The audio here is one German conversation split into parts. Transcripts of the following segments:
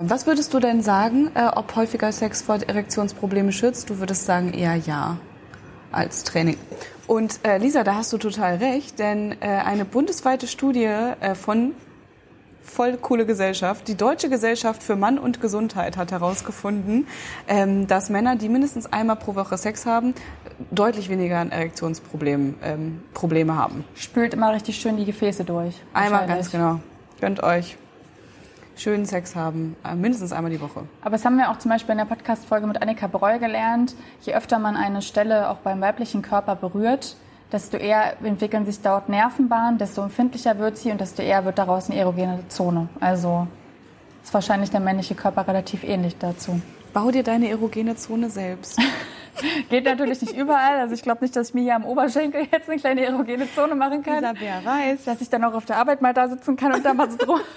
Was würdest du denn sagen, äh, ob häufiger Sex vor Erektionsprobleme schützt? Du würdest sagen eher ja als Training. Und äh, Lisa, da hast du total recht, denn äh, eine bundesweite Studie äh, von voll coole Gesellschaft. Die Deutsche Gesellschaft für Mann und Gesundheit hat herausgefunden, ähm, dass Männer, die mindestens einmal pro Woche Sex haben, deutlich weniger an Erektionsproblemen ähm, Probleme haben. Spült immer richtig schön die Gefäße durch. Einmal ganz genau. Gönnt euch schönen Sex haben, äh, mindestens einmal die Woche. Aber das haben wir auch zum Beispiel in der Podcast-Folge mit Annika Breu gelernt. Je öfter man eine Stelle auch beim weiblichen Körper berührt, desto eher entwickeln sich dort Nervenbahnen, desto empfindlicher wird sie und desto eher wird daraus eine erogene Zone. Also ist wahrscheinlich der männliche Körper relativ ähnlich dazu. Bau dir deine erogene Zone selbst. Geht natürlich nicht überall. Also ich glaube nicht, dass ich mir hier am Oberschenkel jetzt eine kleine erogene Zone machen kann. Lisa, wer weiß. Dass ich dann auch auf der Arbeit mal da sitzen kann und da mal so drum.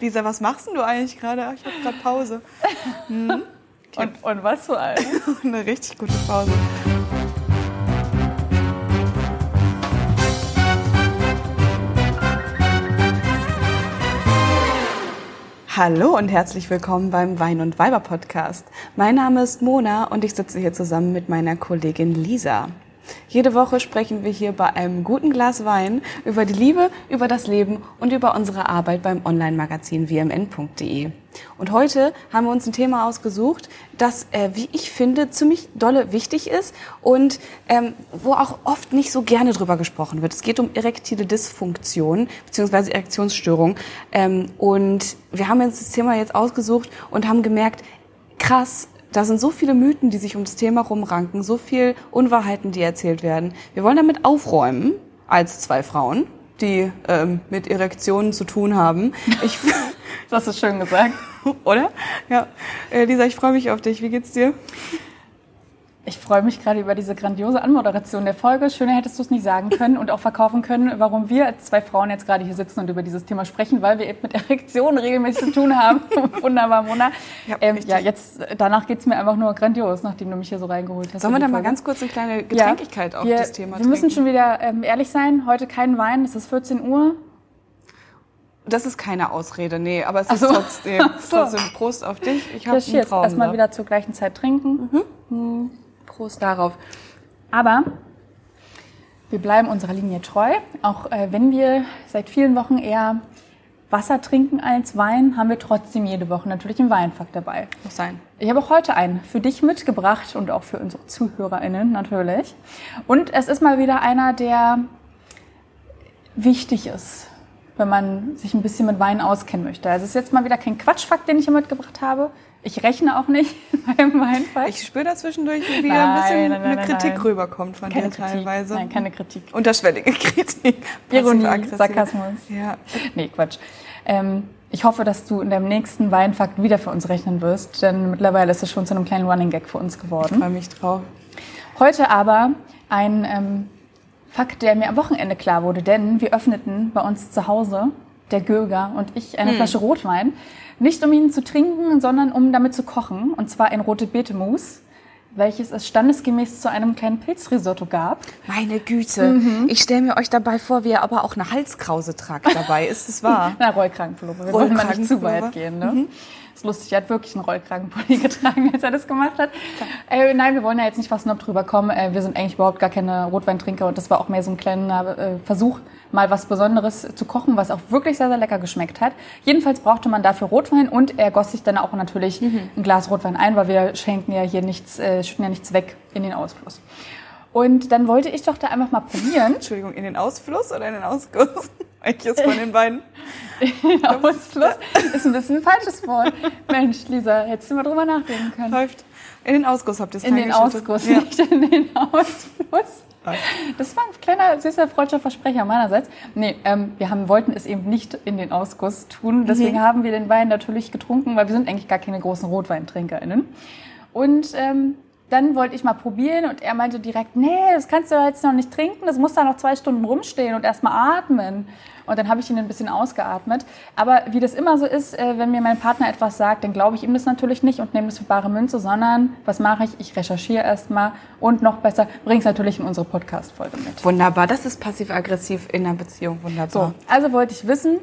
Lisa, was machst denn du eigentlich gerade? Ich habe gerade Pause. Hm? Okay. Und, und was vor allem? Eine richtig gute Pause. Hallo und herzlich willkommen beim Wein und Weiber Podcast. Mein Name ist Mona und ich sitze hier zusammen mit meiner Kollegin Lisa. Jede Woche sprechen wir hier bei einem guten Glas Wein über die Liebe, über das Leben und über unsere Arbeit beim Online-Magazin wmn.de. Und heute haben wir uns ein Thema ausgesucht, das, äh, wie ich finde, ziemlich dolle wichtig ist und ähm, wo auch oft nicht so gerne drüber gesprochen wird. Es geht um erektile Dysfunktion bzw. Erektionsstörung. Ähm, und wir haben uns das Thema jetzt ausgesucht und haben gemerkt, krass, da sind so viele Mythen, die sich um das Thema rumranken, so viel Unwahrheiten, die erzählt werden. Wir wollen damit aufräumen, als zwei Frauen, die ähm, mit Erektionen zu tun haben. Ich, das ist schön gesagt. Oder? Ja. Äh, Lisa, ich freue mich auf dich. Wie geht's dir? Ich freue mich gerade über diese grandiose Anmoderation der Folge. Schöner hättest du es nicht sagen können und auch verkaufen können, warum wir als zwei Frauen jetzt gerade hier sitzen und über dieses Thema sprechen, weil wir eben mit Erektionen regelmäßig zu tun haben. Wunderbar, Mona. Ja, ähm, ja jetzt, danach geht es mir einfach nur grandios, nachdem du mich hier so reingeholt hast. Sollen wir da mal ganz kurz eine kleine Getränkigkeit ja, auf wir, das Thema Wir müssen schon wieder ähm, ehrlich sein. Heute kein Wein, es ist 14 Uhr. Das ist keine Ausrede, nee, aber es ist so. trotzdem, trotzdem Prost auf dich. Ich habe Traum. Erstmal wieder zur gleichen Zeit trinken. Mhm. Mhm. Prost darauf. Aber wir bleiben unserer Linie treu. Auch äh, wenn wir seit vielen Wochen eher Wasser trinken als Wein, haben wir trotzdem jede Woche natürlich einen Weinfakt dabei. Muss sein. Ich habe auch heute einen für dich mitgebracht und auch für unsere ZuhörerInnen natürlich. Und es ist mal wieder einer, der wichtig ist, wenn man sich ein bisschen mit Wein auskennen möchte. Also es ist jetzt mal wieder kein Quatschfakt, den ich hier mitgebracht habe, ich rechne auch nicht beim Weinfall. Ich spüre da zwischendurch, wie nein, ein bisschen nein, nein, eine Kritik rüberkommt von keine dir Kritik. teilweise. Nein, keine Kritik. Unterschwellige Kritik. Ironie, Sarkasmus. Ja. Nee, Quatsch. Ähm, ich hoffe, dass du in deinem nächsten Weinfakt wieder für uns rechnen wirst, denn mittlerweile ist es schon zu einem kleinen Running Gag für uns geworden. Ich freue mich drauf. Heute aber ein ähm, Fakt, der mir am Wochenende klar wurde, denn wir öffneten bei uns zu Hause, der Göger und ich, eine hm. Flasche Rotwein. Nicht um ihn zu trinken, sondern um damit zu kochen. Und zwar ein rote Beete-Mousse welches es standesgemäß zu einem kleinen Pilzrisotto gab. Meine Güte, mhm. ich stelle mir euch dabei vor, wie ihr aber auch eine Halskrause tragt dabei. Ist es wahr? Na, Rollkragenpullover. Wir wollen mal nicht zu weit gehen. Ne? Mhm. Ist lustig, er hat wirklich einen Rollkragenpulli getragen, als er das gemacht hat. Äh, nein, wir wollen ja jetzt nicht fast noch drüber kommen. Äh, wir sind eigentlich überhaupt gar keine Rotweintrinker und das war auch mehr so ein kleiner äh, Versuch, mal was Besonderes zu kochen, was auch wirklich sehr, sehr lecker geschmeckt hat. Jedenfalls brauchte man dafür Rotwein und er goss sich dann auch natürlich mhm. ein Glas Rotwein ein, weil wir schenken ja hier nichts, äh, schütten ja nichts weg in den Ausfluss. Und dann wollte ich doch da einfach mal probieren. Entschuldigung, in den Ausfluss oder in den Ausguss? Welches von den beiden? In Ausfluss ist ein bisschen ein falsches Wort. Mensch, Lisa, hättest du mal drüber nachdenken können. Läuft. In den Ausguss habt ihr es In den Ausguss, ja. nicht in den Ausfluss. Das war ein kleiner, süßer, freudscher Versprecher meinerseits. Nee, ähm, wir haben, wollten es eben nicht in den Ausguss tun. Deswegen mhm. haben wir den Wein natürlich getrunken, weil wir sind eigentlich gar keine großen RotweintrinkerInnen. Und ähm, dann wollte ich mal probieren und er meinte direkt, nee, das kannst du jetzt noch nicht trinken, das muss da noch zwei Stunden rumstehen und erstmal atmen. Und dann habe ich ihn ein bisschen ausgeatmet. Aber wie das immer so ist, äh, wenn mir mein Partner etwas sagt, dann glaube ich ihm das natürlich nicht und nehme das für bare Münze, sondern was mache ich? Ich recherchiere erstmal und noch besser, bringe es natürlich in unsere Podcast-Folge mit. Wunderbar, das ist passiv-aggressiv in einer Beziehung, wunderbar. So, also wollte ich wissen,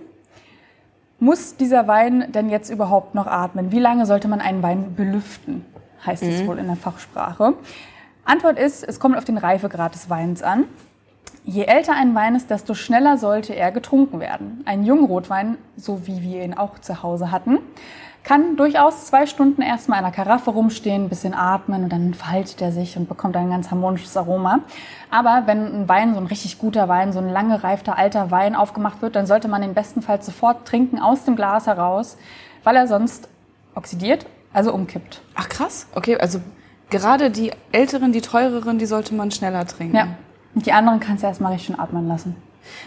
muss dieser Wein denn jetzt überhaupt noch atmen? Wie lange sollte man einen Wein belüften? Heißt es Mhm. wohl in der Fachsprache. Antwort ist, es kommt auf den Reifegrad des Weins an. Je älter ein Wein ist, desto schneller sollte er getrunken werden. Ein Jungrotwein, so wie wir ihn auch zu Hause hatten, kann durchaus zwei Stunden erstmal in einer Karaffe rumstehen, ein bisschen atmen und dann faltet er sich und bekommt ein ganz harmonisches Aroma. Aber wenn ein Wein, so ein richtig guter Wein, so ein lange reifter alter Wein aufgemacht wird, dann sollte man den bestenfalls sofort trinken aus dem Glas heraus, weil er sonst oxidiert, also umkippt. Ach krass. Okay, also gerade die älteren, die teureren, die sollte man schneller trinken. Ja. Und die anderen kannst du erstmal richtig schön atmen lassen.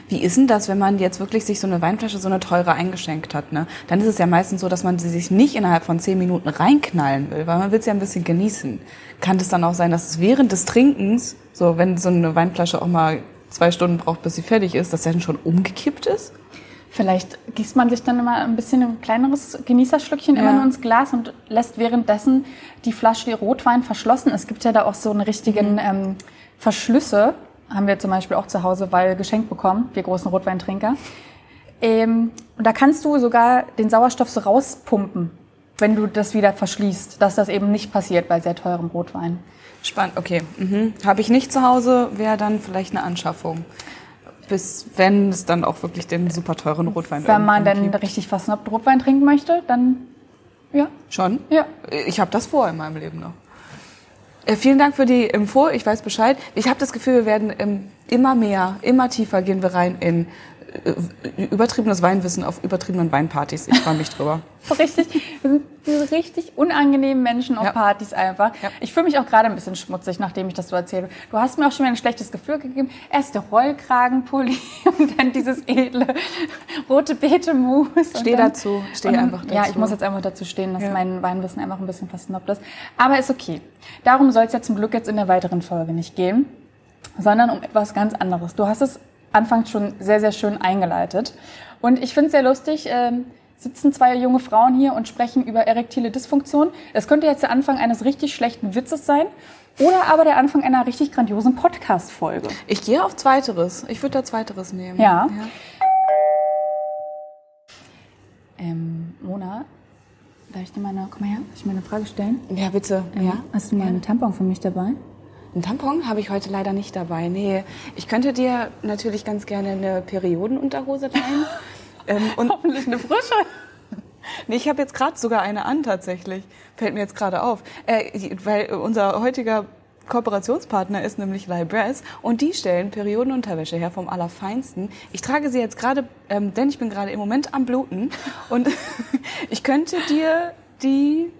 Wie ist denn das, wenn man jetzt wirklich sich so eine Weinflasche, so eine teure eingeschenkt hat? Ne? Dann ist es ja meistens so, dass man sie sich nicht innerhalb von zehn Minuten reinknallen will, weil man will es ja ein bisschen genießen. Kann es dann auch sein, dass es während des Trinkens, so wenn so eine Weinflasche auch mal zwei Stunden braucht, bis sie fertig ist, dass der dann schon umgekippt ist? Vielleicht gießt man sich dann immer ein bisschen ein kleineres Genießerschlückchen Ja. immer nur ins Glas und lässt währenddessen die Flasche die Rotwein verschlossen. Es gibt ja da auch so eine richtigen ähm, Verschlüsse, haben wir zum Beispiel auch zu Hause, weil geschenkt bekommen, wir großen Rotweintrinker. Ähm, und da kannst du sogar den Sauerstoff so rauspumpen, wenn du das wieder verschließt, dass das eben nicht passiert bei sehr teurem Rotwein. Spannend, okay. Mhm. Habe ich nicht zu Hause, wäre dann vielleicht eine Anschaffung. Bis wenn es dann auch wirklich den super teuren Rotwein Wenn man dann gibt. richtig versnobbt Rotwein trinken möchte, dann ja, Schon? ja. Ich habe das vor in meinem Leben noch. Äh, vielen Dank für die Info. Ich weiß Bescheid. Ich habe das Gefühl, wir werden ähm, immer mehr, immer tiefer gehen wir rein in übertriebenes Weinwissen auf übertriebenen Weinpartys. Ich freue mich drüber. Richtig, wir sind richtig unangenehmen Menschen auf Ja. Partys einfach. Ja. Ich fühle mich auch gerade ein bisschen schmutzig, nachdem ich das so erzähle. Du hast mir auch schon mal ein schlechtes Gefühl gegeben. Erst der Rollkragenpulli und dann dieses edle rote und Steh dann- dazu, steh dann- einfach dazu. Ja, ich muss jetzt einfach dazu stehen, dass Ja. mein Weinwissen einfach ein bisschen versnobbt ist. Aber ist okay. Darum soll es ja zum Glück jetzt in der weiteren Folge nicht gehen, sondern um etwas ganz anderes. Du hast es anfangs schon sehr, sehr schön eingeleitet. Und ich finde es sehr lustig, ähm, sitzen zwei junge Frauen hier und sprechen über erektile Dysfunktion. Das könnte jetzt der Anfang eines richtig schlechten Witzes sein oder aber der Anfang einer richtig grandiosen Podcast-Folge. Ich gehe auf Zweiteres. Ich würde da Zweiteres nehmen. Ja. Ähm, Mona, darf ich dir mal eine, komm mal her, ich mir eine Frage stellen? Ja, bitte. Ja. Hast du mal einen Tampon für mich dabei? Einen Tampon habe ich heute leider nicht dabei. Nee, ich könnte dir natürlich ganz gerne eine Periodenunterhose leihen. ähm, und Hoffentlich eine frische. Nee, ich habe jetzt gerade sogar eine an tatsächlich. Fällt mir jetzt gerade auf. Äh, weil unser heutiger Kooperationspartner ist nämlich Libress und die stellen Periodenunterwäsche her vom Allerfeinsten. Ich trage sie jetzt gerade, ähm, denn ich bin gerade im Moment am Bluten und ich könnte dir die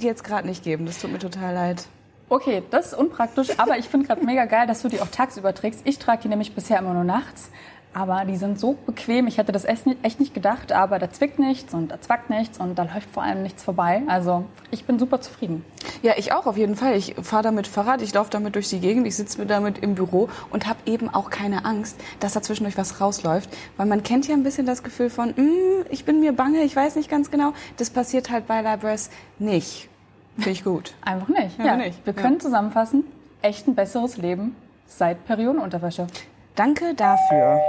jetzt gerade nicht geben. Das tut mir total leid. Okay, das ist unpraktisch, aber ich finde gerade mega geil, dass du die auch tagsüber trägst. Ich trage die nämlich bisher immer nur nachts. Aber die sind so bequem. Ich hätte das echt nicht- gedacht, aber da zwickt nichts und da zwackt nichts und da läuft vor allem nichts vorbei. Also ich bin super zufrieden. Ja, ich auch auf jeden Fall. Ich fahre damit Fahrrad, ich laufe damit durch die Gegend, ich sitze damit im Büro und habe eben auch keine Angst, dass da zwischendurch was rausläuft. Weil man kennt ja ein bisschen das Gefühl von, "Mm, ich bin mir bange, ich weiß nicht ganz genau. Das passiert halt bei Libress nicht. Finde ich gut. Einfach nicht. Ja, nicht. Wir Ja. können zusammenfassen, echt ein besseres Leben seit Periodenunterwäsche. Danke dafür.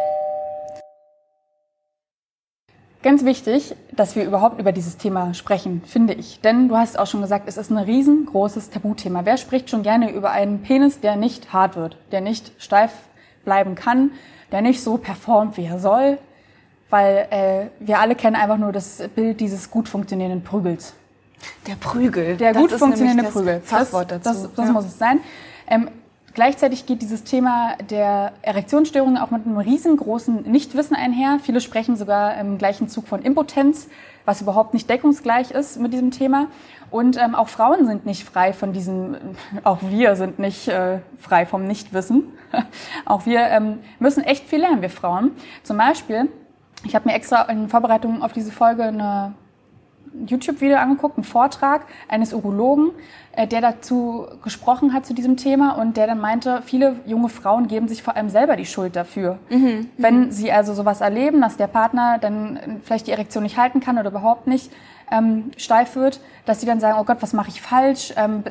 Ganz wichtig, dass wir überhaupt über dieses Thema sprechen, finde ich. Denn du hast auch schon gesagt, es ist ein riesengroßes Tabuthema. Wer spricht schon gerne über einen Penis, der nicht hart wird, der nicht steif bleiben kann, der nicht so performt, wie er soll? Weil äh, wir alle kennen einfach nur das Bild dieses gut funktionierenden Prügels. Der Prügel. Der das gut funktionierende das Prügel. Fachwort das, dazu. Das, das Ja. muss es sein. Ähm, gleichzeitig geht dieses Thema der Erektionsstörungen auch mit einem riesengroßen Nichtwissen einher. Viele sprechen sogar im gleichen Zug von Impotenz, was überhaupt nicht deckungsgleich ist mit diesem Thema. Und ähm, auch Frauen sind nicht frei von diesem, auch wir sind nicht äh, frei vom Nichtwissen. auch wir ähm, müssen echt viel lernen, wir Frauen. Zum Beispiel, ich habe mir extra in Vorbereitung auf diese Folge eine YouTube-Video angeguckt, einen Vortrag eines Urologen, äh, der dazu gesprochen hat zu diesem Thema und der dann meinte, viele junge Frauen geben sich vor allem selber die Schuld dafür. Wenn sie also sowas erleben, dass der Partner dann vielleicht die Erektion nicht halten kann oder überhaupt nicht, ähm, steif wird, dass sie dann sagen, oh Gott, was mache ich falsch? Ähm,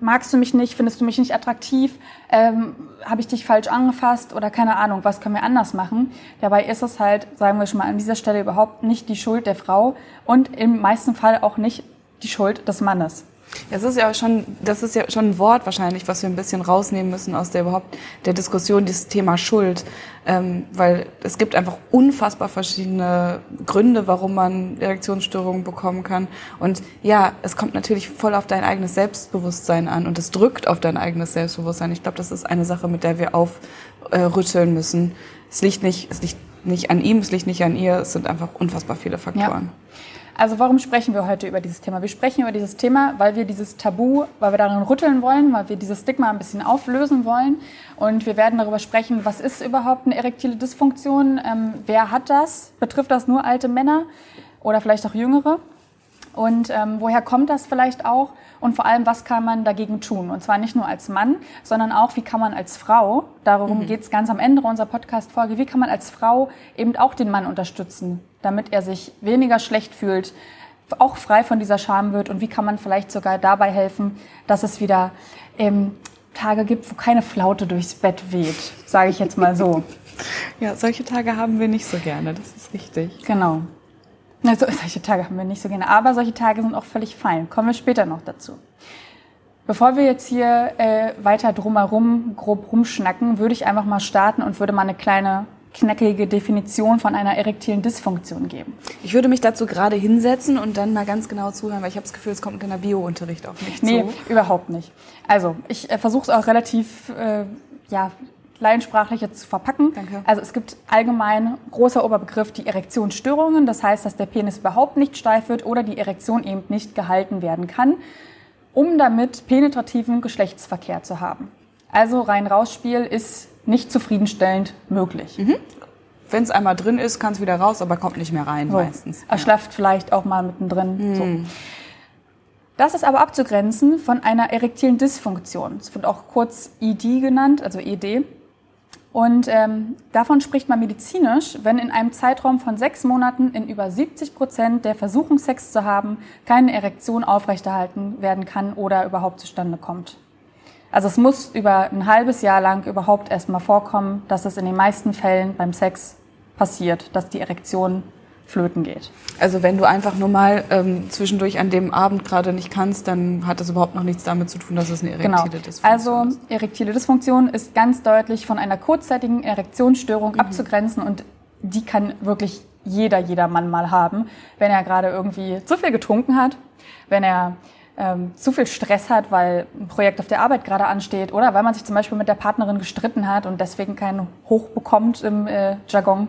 magst du mich nicht? Findest du mich nicht attraktiv? Ähm, Habe ich dich falsch angefasst? Oder keine Ahnung, was können wir anders machen? Dabei ist es halt, sagen wir schon mal an dieser Stelle überhaupt nicht die Schuld der Frau und im meisten Fall auch nicht die Schuld des Mannes. Das ist ja schon, das ist ja schon ein Wort wahrscheinlich, was wir ein bisschen rausnehmen müssen aus der überhaupt der Diskussion, dieses Thema Schuld, ähm, weil es gibt einfach unfassbar verschiedene Gründe, warum man Erektionsstörungen bekommen kann. Und ja, es kommt natürlich voll auf dein eigenes Selbstbewusstsein an und es drückt auf dein eigenes Selbstbewusstsein. Ich glaube, das ist eine Sache, mit der wir aufrütteln müssen. Es liegt nicht, es liegt nicht an ihm, es liegt nicht an ihr. Es sind einfach unfassbar viele Faktoren. Ja. Also warum sprechen wir heute über dieses Thema? Wir sprechen über dieses Thema, weil wir dieses Tabu, weil wir darin rütteln wollen, weil wir dieses Stigma ein bisschen auflösen wollen. Und wir werden darüber sprechen, was ist überhaupt eine erektile Dysfunktion? Ähm, wer hat das? Betrifft das nur alte Männer oder vielleicht auch jüngere? Und ähm, woher kommt das vielleicht auch? Und vor allem, was kann man dagegen tun? Und zwar nicht nur als Mann, sondern auch, wie kann man als Frau, darum mhm. geht es ganz am Ende unserer Podcast-Folge, wie kann man als Frau eben auch den Mann unterstützen, damit er sich weniger schlecht fühlt, auch frei von dieser Scham wird und wie kann man vielleicht sogar dabei helfen, dass es wieder ähm, Tage gibt, wo keine Flaute durchs Bett weht, sage ich jetzt mal so. ja, solche Tage haben wir nicht so gerne, das ist richtig. Genau. Also, solche Tage haben wir nicht so gerne, aber solche Tage sind auch völlig fein. Kommen wir später noch dazu. Bevor wir jetzt hier äh, weiter drumherum grob rumschnacken, würde ich einfach mal starten und würde mal eine kleine knackige Definition von einer erektilen Dysfunktion geben. Ich würde mich dazu gerade hinsetzen und dann mal ganz genau zuhören, weil ich habe das Gefühl, es kommt in der Bio-Unterricht auf mich nee, zu. Nee, überhaupt nicht. Also, ich äh, versuche es auch relativ äh, ja, laiensprachlich jetzt zu verpacken. Danke. Also es gibt allgemein großer Oberbegriff die Erektionsstörungen. Das heißt, dass der Penis überhaupt nicht steif wird oder die Erektion eben nicht gehalten werden kann, um damit penetrativen Geschlechtsverkehr zu haben. Also rein Rausspiel ist nicht zufriedenstellend möglich. Mhm. Wenn es einmal drin ist, kann es wieder raus, aber kommt nicht mehr rein so. meistens. Erschlafft ja. vielleicht auch mal mittendrin. Mhm. So. Das ist aber abzugrenzen von einer erektilen Dysfunktion. Es wird auch kurz ED genannt, also ED. Und ähm, davon spricht man medizinisch, wenn in einem Zeitraum von sechs Monaten in über 70 Prozent der Versuchung, Sex zu haben, keine Erektion aufrechterhalten werden kann oder überhaupt zustande kommt. Also es muss über ein halbes Jahr lang überhaupt erstmal vorkommen, dass es in den meisten Fällen beim Sex passiert, dass die Erektion flöten geht. Also wenn du einfach nur mal ähm, zwischendurch an dem Abend gerade nicht kannst, dann hat das überhaupt noch nichts damit zu tun, dass es eine erektile genau. Dysfunktion also, ist. Also erektile Dysfunktion ist ganz deutlich von einer kurzzeitigen Erektionsstörung mhm. abzugrenzen und die kann wirklich jeder, jeder Mann mal haben, wenn er gerade irgendwie zu viel getrunken hat, wenn er ähm, zu viel Stress hat, weil ein Projekt auf der Arbeit gerade ansteht oder weil man sich zum Beispiel mit der Partnerin gestritten hat und deswegen keinen Hoch bekommt im äh, Jargon.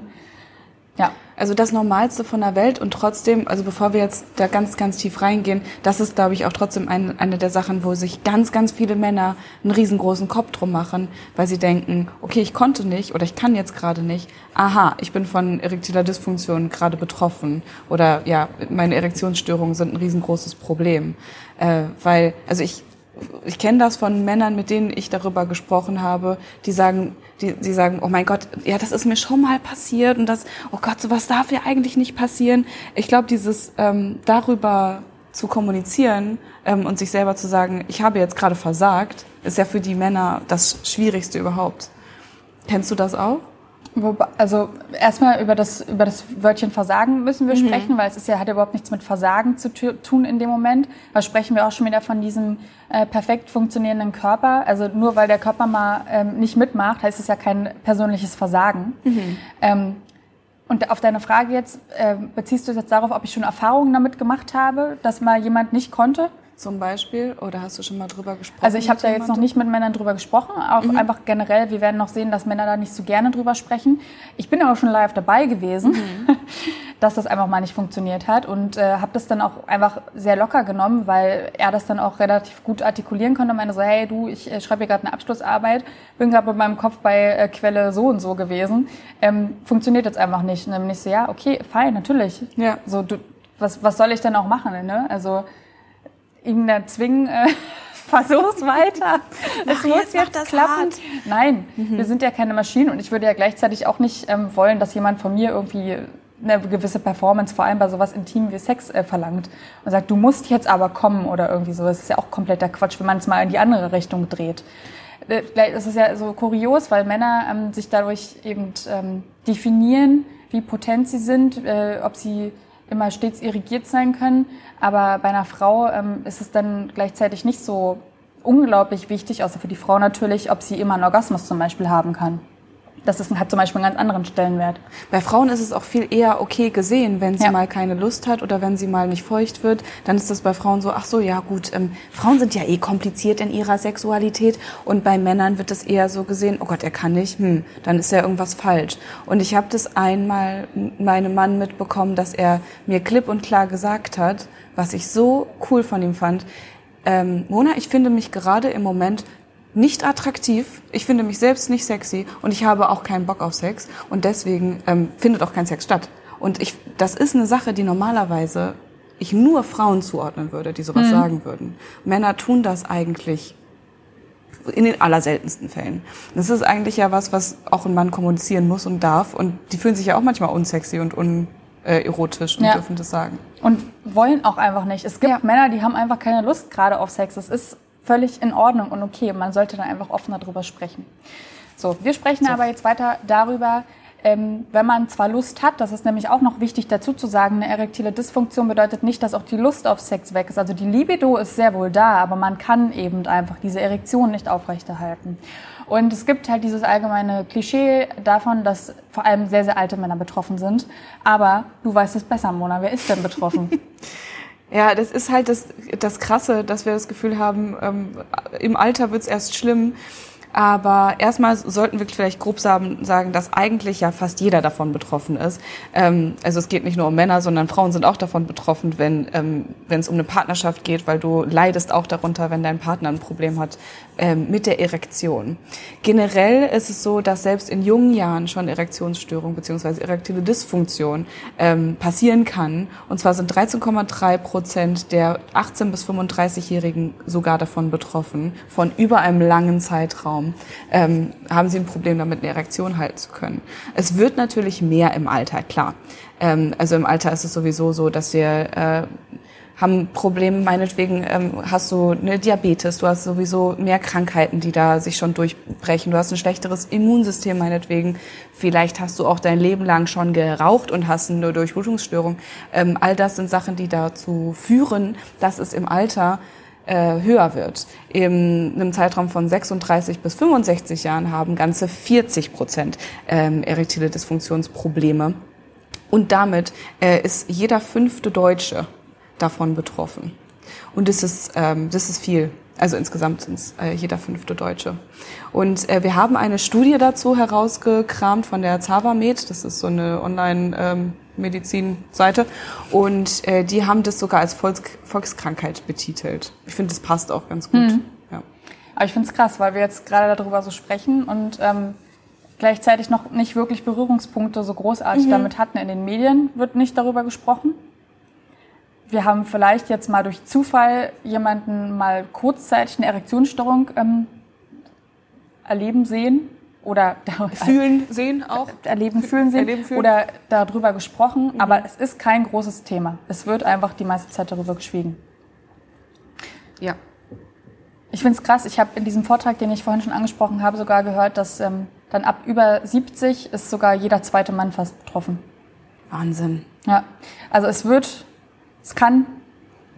Ja. Also das Normalste von der Welt und trotzdem, also bevor wir jetzt da ganz, ganz tief reingehen, das ist, glaube ich, auch trotzdem ein, eine der Sachen, wo sich ganz, ganz viele Männer einen riesengroßen Kopf drum machen, weil sie denken, okay, ich konnte nicht oder ich kann jetzt gerade nicht. Aha, ich bin von erektiler Dysfunktion gerade betroffen oder ja, meine Erektionsstörungen sind ein riesengroßes Problem. Äh, weil, also ich ich kenne das von Männern, mit denen ich darüber gesprochen habe, die sagen, die, die sagen, oh mein Gott, ja, das ist mir schon mal passiert und das, oh Gott, sowas darf ja eigentlich nicht passieren. Ich glaube, dieses ähm, darüber zu kommunizieren ähm, und sich selber zu sagen, ich habe jetzt gerade versagt, ist ja für die Männer das Schwierigste überhaupt. Kennst du das auch? Wobei, also erstmal über das, über das Wörtchen Versagen müssen wir mhm. sprechen, weil es ist ja, hat ja überhaupt nichts mit Versagen zu tun in dem Moment. Da sprechen wir auch schon wieder von diesem äh, perfekt funktionierenden Körper. Also nur weil der Körper mal ähm, nicht mitmacht, heißt es ja kein persönliches Versagen. Mhm. Ähm, und auf deine Frage jetzt, äh, beziehst du jetzt darauf, ob ich schon Erfahrungen damit gemacht habe, dass mal jemand nicht konnte? Zum Beispiel? Oder hast du schon mal drüber gesprochen? Also ich habe da jetzt noch nicht mit Männern drüber gesprochen, auch mhm. einfach generell, wir werden noch sehen, dass Männer da nicht so gerne drüber sprechen. Ich bin aber schon live dabei gewesen, mhm. dass das einfach mal nicht funktioniert hat und äh, habe das dann auch einfach sehr locker genommen, weil er das dann auch relativ gut artikulieren konnte und meinte so, hey du, ich äh, schreibe hier gerade eine Abschlussarbeit, bin gerade mit meinem Kopf bei äh, Quelle so und so gewesen, ähm, funktioniert jetzt einfach nicht. Und dann bin ich so, ja, okay, fein, natürlich. Ja. So, du, was, was soll ich denn auch machen, ne? Also ihn da zwingen, äh, versuch's weiter. Es muss jetzt, jetzt klappen. Hart. Nein, mhm. wir sind ja keine Maschinen und ich würde ja gleichzeitig auch nicht ähm, wollen, dass jemand von mir irgendwie eine gewisse Performance, vor allem bei sowas Intim wie Sex, äh, verlangt und sagt, du musst jetzt aber kommen oder irgendwie so. Das ist ja auch kompletter Quatsch, wenn man es mal in die andere Richtung dreht. Äh, das ist ja so kurios, weil Männer ähm, sich dadurch eben ähm, definieren, wie potent sie sind, äh, ob sie immer stets irrigiert sein können. Aber bei einer Frau ähm, ist es dann gleichzeitig nicht so unglaublich wichtig, außer für die Frau natürlich, ob sie immer einen Orgasmus zum Beispiel haben kann. Das ist, hat zum Beispiel einen ganz anderen Stellenwert. Bei Frauen ist es auch viel eher okay gesehen, wenn sie ja. mal keine Lust hat oder wenn sie mal nicht feucht wird. Dann ist das bei Frauen so, ach so, ja gut, ähm, Frauen sind ja eh kompliziert in ihrer Sexualität und bei Männern wird es eher so gesehen, oh Gott, er kann nicht, hm, dann ist ja irgendwas falsch. Und ich habe das einmal meinem Mann mitbekommen, dass er mir klipp und klar gesagt hat, was ich so cool von ihm fand. Ähm, Mona, ich finde mich gerade im Moment nicht attraktiv. Ich finde mich selbst nicht sexy und ich habe auch keinen Bock auf Sex und deswegen ähm, findet auch kein Sex statt. Und ich, das ist eine Sache, die normalerweise ich nur Frauen zuordnen würde, die sowas mhm. sagen würden. Männer tun das eigentlich in den allerseltensten Fällen. Das ist eigentlich ja was, was auch ein Mann kommunizieren muss und darf. Und die fühlen sich ja auch manchmal unsexy und unerotisch und ja. dürfen das sagen. Und wollen auch einfach nicht. Es gibt ja. Männer, die haben einfach keine Lust gerade auf Sex. Es ist völlig in Ordnung und okay. Man sollte dann einfach offener darüber sprechen. So, wir sprechen so. aber jetzt weiter darüber, ähm, wenn man zwar Lust hat, das ist nämlich auch noch wichtig dazu zu sagen, eine erektile Dysfunktion bedeutet nicht, dass auch die Lust auf Sex weg ist. Also die Libido ist sehr wohl da, aber man kann eben einfach diese Erektion nicht aufrechterhalten. Und es gibt halt dieses allgemeine Klischee davon, dass vor allem sehr, sehr alte Männer betroffen sind. Aber du weißt es besser, Mona. Wer ist denn betroffen? Ja, das ist halt das, das Krasse, dass wir das Gefühl haben, ähm, im Alter wird's erst schlimm. Aber erstmal sollten wir vielleicht grob sagen, dass eigentlich ja fast jeder davon betroffen ist. Ähm, also es geht nicht nur um Männer, sondern Frauen sind auch davon betroffen, wenn ähm, wenn es um eine Partnerschaft geht, weil du leidest auch darunter, wenn dein Partner ein Problem hat ähm, mit der Erektion. Generell ist es so, dass selbst in jungen Jahren schon Erektionsstörung bzw. erektile Dysfunktion passieren kann. Und zwar sind 13,3 Prozent der 18 bis 35-Jährigen sogar davon betroffen, von über einem langen Zeitraum ähm, haben sie ein Problem damit, eine Erektion halten zu können. Es wird natürlich mehr im Alter, klar. Ähm, also im Alter ist es sowieso so, dass wir äh, haben Probleme, meinetwegen ähm, hast du eine Diabetes, du hast sowieso mehr Krankheiten, die da sich schon durchbrechen, du hast ein schlechteres Immunsystem meinetwegen, vielleicht hast du auch dein Leben lang schon geraucht und hast eine Durchblutungsstörung. Ähm, all das sind Sachen, die dazu führen, dass es im Alter höher wird. In einem Zeitraum von 36 bis 65 Jahren haben ganze 40 Prozent ähm, erektile Dysfunktionsprobleme. Und damit äh, ist jeder fünfte Deutsche davon betroffen. Und das ist, ähm, das ist viel. Also insgesamt sind es äh, jeder fünfte Deutsche. Und äh, wir haben eine Studie dazu herausgekramt von der Zavamed. Das ist so eine Online- ähm, Medizinseite. Und äh, die haben das sogar als Volks Volkskrankheit betitelt. Ich finde, das passt auch ganz gut. Mhm. Ja. Aber ich finde es krass, weil wir jetzt gerade darüber so sprechen und ähm, gleichzeitig noch nicht wirklich Berührungspunkte so großartig mhm. damit hatten. In den Medien wird nicht darüber gesprochen. Wir haben vielleicht jetzt mal durch Zufall jemanden mal kurzzeitig eine Erektionsstörung ähm, erleben sehen oder fühlen, sehen auch. Erleben, fühlen, sehen erleben, fühlen. oder darüber gesprochen, mhm. aber es ist kein großes Thema. Es wird einfach die meiste Zeit darüber geschwiegen. Ja. Ich finde es krass, ich habe in diesem Vortrag, den ich vorhin schon angesprochen habe, sogar gehört, dass ähm, dann ab über 70 ist sogar jeder zweite Mann fast betroffen. Wahnsinn. Ja, also es wird, es kann